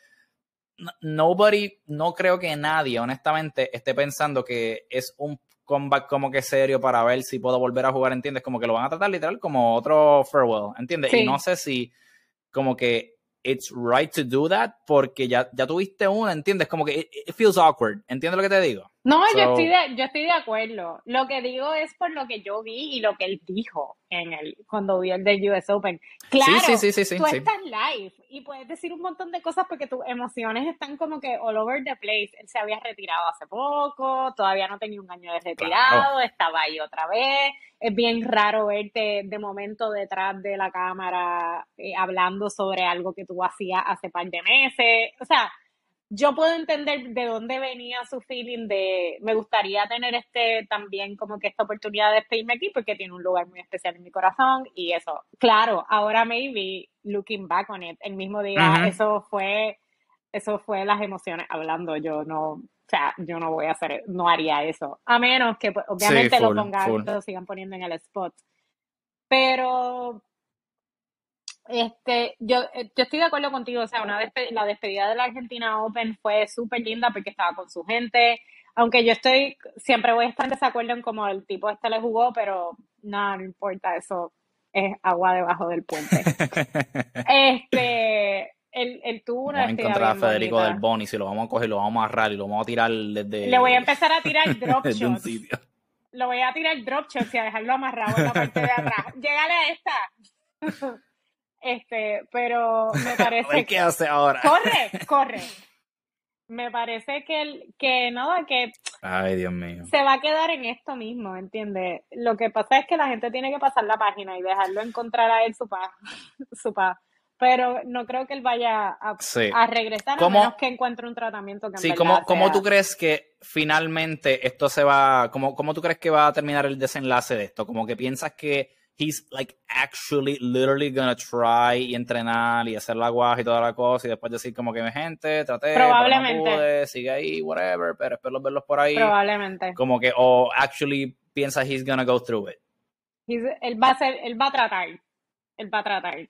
Nobody, no creo que nadie, honestamente, esté pensando que es un comeback como que serio para ver si puedo volver a jugar, ¿entiendes? Como que lo van a tratar literal como otro farewell, ¿entiendes? Y no sé si como que it's right to do that porque ya, ya tuviste uno, ¿entiendes? Como que it feels awkward, ¿entiendes lo que te digo? No, yo, estoy de, yo estoy de acuerdo. Lo que digo es por lo que yo vi y lo que él dijo en el cuando vi el del US Open. Claro, sí, sí, sí, tú estás live y puedes decir un montón de cosas porque tus emociones están como que all over the place. Él se había retirado hace poco, todavía no tenía un año de retirado, estaba ahí otra vez. Es bien raro verte de momento detrás de la cámara eh, hablando sobre algo que tú hacías hace par de meses. O sea, yo puedo entender de dónde venía su feeling de me gustaría tener este también como que esta oportunidad de despedirme aquí porque tiene un lugar muy especial en mi corazón y eso. Claro, ahora maybe looking back on it, el mismo día eso fue eso fue las emociones hablando. Yo no, o sea, yo no voy a hacer, no haría eso. A menos que, pues, obviamente, lo pongan, lo sigan poniendo en el spot. Pero, este, yo, eh, yo estoy de acuerdo contigo. O sea, una la despedida de la Argentina Open fue súper linda porque estaba con su gente. Aunque yo estoy, siempre voy a estar en desacuerdo en cómo el tipo este le jugó, pero nada, no importa, eso es agua debajo del puente. este, el, el tuvo una Vamos a encontrar a Federico del Boni, si lo vamos a coger, lo vamos a amarrar y lo vamos a tirar desde... Le voy a empezar a tirar drop shots. Lo voy a tirar drop shots y a dejarlo amarrado en la parte de atrás. Llegale a esta. Este, pero me parece... ¿Qué hace ahora? Corre, corre me parece que, el, que nada, que Ay, Dios mío. se va a quedar en esto mismo, ¿entiendes? Lo que pasa es que la gente tiene que pasar la página y dejarlo encontrar a él su paz, su paz. Pero no creo que él vaya a, a regresar a menos que encuentre un tratamiento que Sí, ¿cómo, ¿cómo tú crees que finalmente esto se va, cómo, cómo tú crees que va a terminar el desenlace de esto? Como que piensas que he's like actually literally gonna try y entrenar y hacer la guaja y toda la cosa y después decir como que mi gente, traté, probablemente sigue ahí, whatever, pero espero verlos por ahí. Probablemente. Como que o actually piensa he's gonna go through it. él va a ser, él va a tratar, él va a tratar.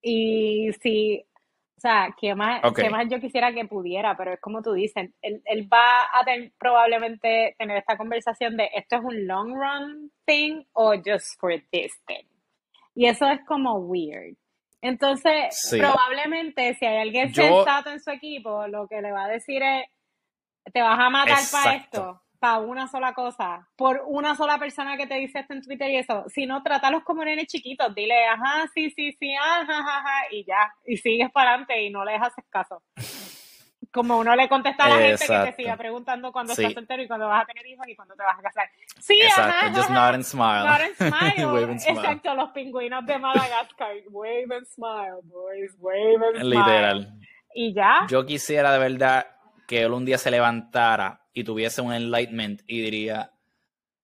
Y si sea, que más, más yo quisiera que pudiera, pero es como tú dices, él, él va a tener, probablemente tener esta conversación de esto es un long run thing o just for this thing. Y eso es como weird. Entonces, probablemente si hay alguien sensato en su equipo, lo que le va a decir es, te vas a matar para esto para una sola cosa, por una sola persona que te dice esto en Twitter y eso, si no, trátalos como nenes chiquitos, dile, ajá, sí, sí, sí, ajá, ajá, y ya, y sigues para adelante y no le haces caso. Como uno le contesta a la gente que te siga preguntando cuándo estás soltero y cuándo vas a tener hijos y cuándo te vas a casar. Sí, Exacto, just nod and smile. Nod and smile. wave and smile. Exacto, los pingüinos de Madagascar. Wave and smile, boys, wave and smile. Literal. Y ya. Yo quisiera de verdad que él un día se levantara y tuviese un enlightenment y diría,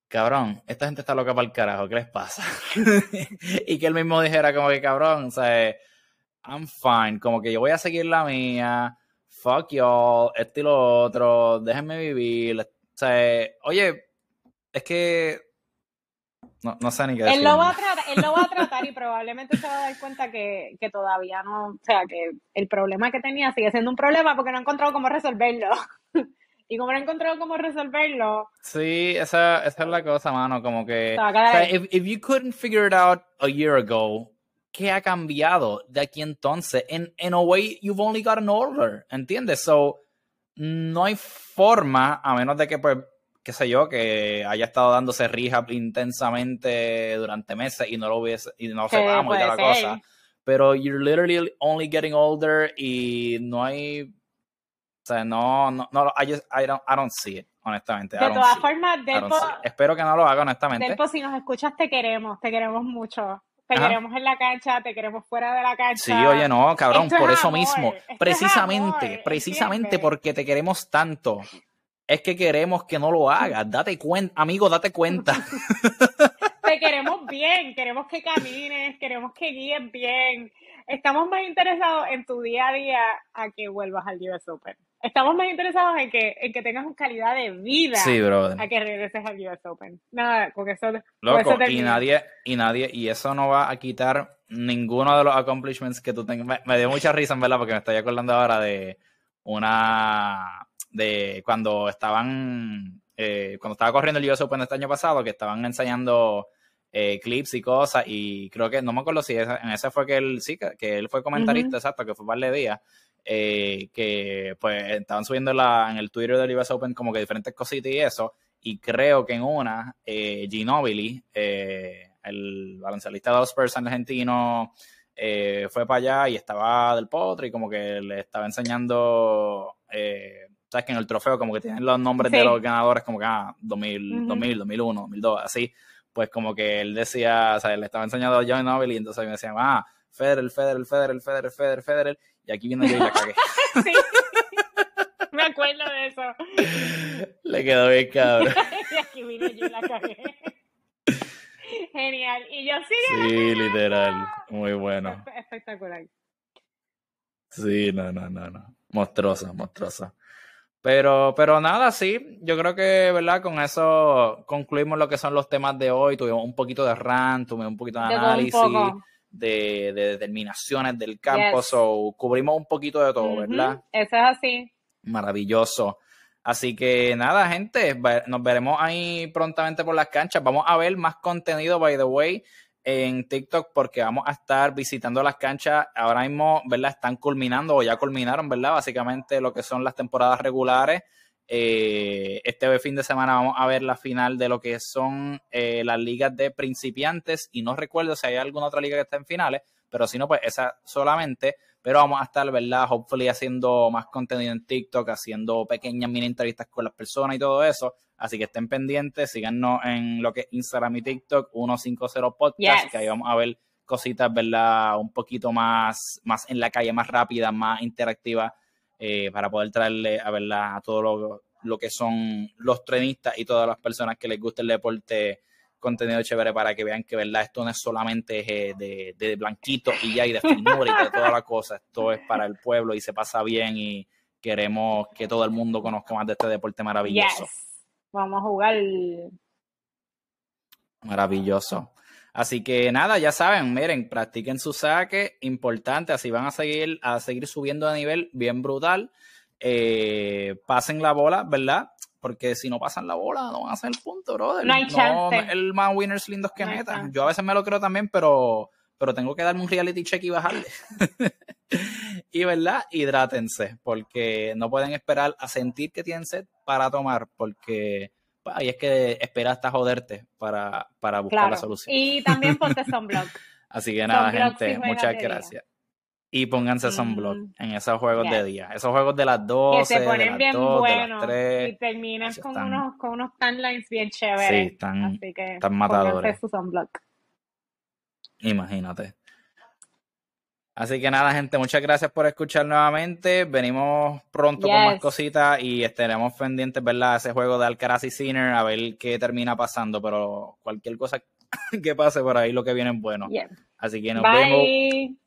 cabrón, esta gente está loca para el carajo, ¿qué les pasa? y que él mismo dijera como que, cabrón, o sea, I'm fine, como que yo voy a seguir la mía, fuck y'all, esto y lo otro, déjenme vivir, o sea, oye, es que no, no sé ni qué decir. Él lo, va a tratar, él lo va a tratar y probablemente se va a dar cuenta que, que, todavía no, o sea, que el problema que tenía sigue siendo un problema porque no ha encontrado cómo resolverlo. Y como no he encontrado cómo resolverlo. Sí, esa, esa es la cosa, mano. Como que. O sea, if, if, you couldn't figure it out a year ago, ¿qué ha cambiado de aquí entonces? In, in a way, you've only gotten older. ¿Entiendes? So, no hay forma, a menos de que, pues, qué sé yo, que haya estado dándose rehab intensamente durante meses y no lo hubiese, y no sepamos y toda la cosa. Pero you're literally only getting older y no hay sea, no, no, no I, just, I, don't, I don't see it, honestamente. De todas formas, Delpo, espero que no lo haga, honestamente. Delpo, si nos escuchas, te queremos, te queremos mucho. Te queremos en la cancha, te queremos fuera de la cancha. Sí, oye, no, cabrón, por eso mismo. precisamente, precisamente porque te queremos tanto. Es que queremos que no lo hagas. Date cuenta, amigo, date cuenta. te queremos bien, queremos que camines, queremos que guíes bien. Estamos más interesados en tu día a día a que vuelvas al US Open. Estamos más interesados en que, en que tengas calidad de vida sí, a que regreses al US Open. Nada, con eso. Loco, y nadie, y nadie, y eso no va a quitar ninguno de los accomplishments que tú tengas. Me, dio mucha risa, en verdad, porque me estoy acordando ahora de una. de cuando estaban. Eh, cuando estaba corriendo el US Open este año pasado, que estaban enseñando eh, clips y cosas, y creo que, no me acuerdo si en ese fue que él, sí, que, él fue comentarista, exacto, que fue par de días eh, que pues estaban subiendo en el Twitter del US Open como que diferentes cositas y eso, y creo que en una, eh, Ginobili, eh, el baloncelista de los Spurs argentino, eh, fue para allá y estaba del potro y como que le estaba enseñando, sabes que en el trofeo como que tienen los nombres de los ganadores como que, ah, 2000, 2000, 2001, 2002, así, pues como que él decía, o sea, le estaba enseñando a Ginobili y entonces me decía, ah, Federer, Federer, Federer, Federer, Federer, Federer, y aquí vino yo y la cagué. sí, me acuerdo de eso. Le quedó bien cabrón. y aquí vino yo y la cagué. Genial. Y yo sí. Sí, literal. Muy bueno. Espectacular. Sí, no, no, no, no. Monstruosa, monstruosa. Pero, pero nada, sí, yo creo que, ¿verdad? Con eso concluimos lo que son los temas de hoy. Tuvimos un poquito de rant, tuvimos un poquito de, análisis, de, determinaciones del campo. So, cubrimos un poquito de todo, ¿verdad? Eso es así. Maravilloso. Así que nada, gente, nos veremos ahí prontamente por las canchas. Vamos a ver más contenido, by the way en TikTok porque vamos a estar visitando las canchas. Ahora mismo, ¿verdad? Están culminando o ya culminaron, ¿verdad? Básicamente lo que son las temporadas regulares. Eh, este fin de semana vamos a ver la final de lo que son eh, las ligas de principiantes y no recuerdo si hay alguna otra liga que está en finales, pero si no, pues esa solamente. Pero vamos a estar, ¿verdad? Hopefully haciendo más contenido en TikTok, haciendo pequeñas mini entrevistas con las personas y todo eso. Así que estén pendientes, síganos en lo que es Instagram y TikTok, 150 Podcast, que ahí vamos a ver cositas, ¿verdad? Un poquito más, más en la calle, más rápida, más interactiva, eh, para poder traerle a verdad a todo lo, lo, que son los trenistas y todas las personas que les guste el deporte contenido chévere para que vean que verdad esto no es solamente eh, de, de, blanquito y ya y de finura y de toda la cosa, esto es para el pueblo y se pasa bien y queremos que todo el mundo conozca más de este deporte maravilloso. Vamos a jugar. Maravilloso. Así que nada, ya saben, miren, practiquen su saque, importante, así van a seguir, a seguir subiendo de nivel bien brutal. Eh, pasen la bola, ¿verdad? Porque si no pasan la bola, no van a hacer el punto, brother. No hay chance. el más winners lindos que metan. Yo a veces me lo creo también, pero, pero tengo que darme un reality check y bajarle. y verdad, hidrátense, porque no pueden esperar a sentir que tienen sed para tomar, porque ahí es que espera hasta joderte para, para buscar la solución. Y también ponte sunblock. Así que nada, gente, muchas gracias. Y pónganse sunblock en esos juegos de día. Esos juegos de las 12, que se ponen bien buenos y terminan con, unos, con unos timelines bien chéveres. Sí, están, Así que están matadores. Su sunblock. Imagínate. Así que nada, gente, muchas gracias por escuchar nuevamente. Venimos pronto con más cositas y estaremos pendientes, ¿verdad? Ese juego de Alcaraz y Sinner, a ver qué termina pasando, pero cualquier cosa que pase por ahí, lo que viene es bueno. Así que nos vemos.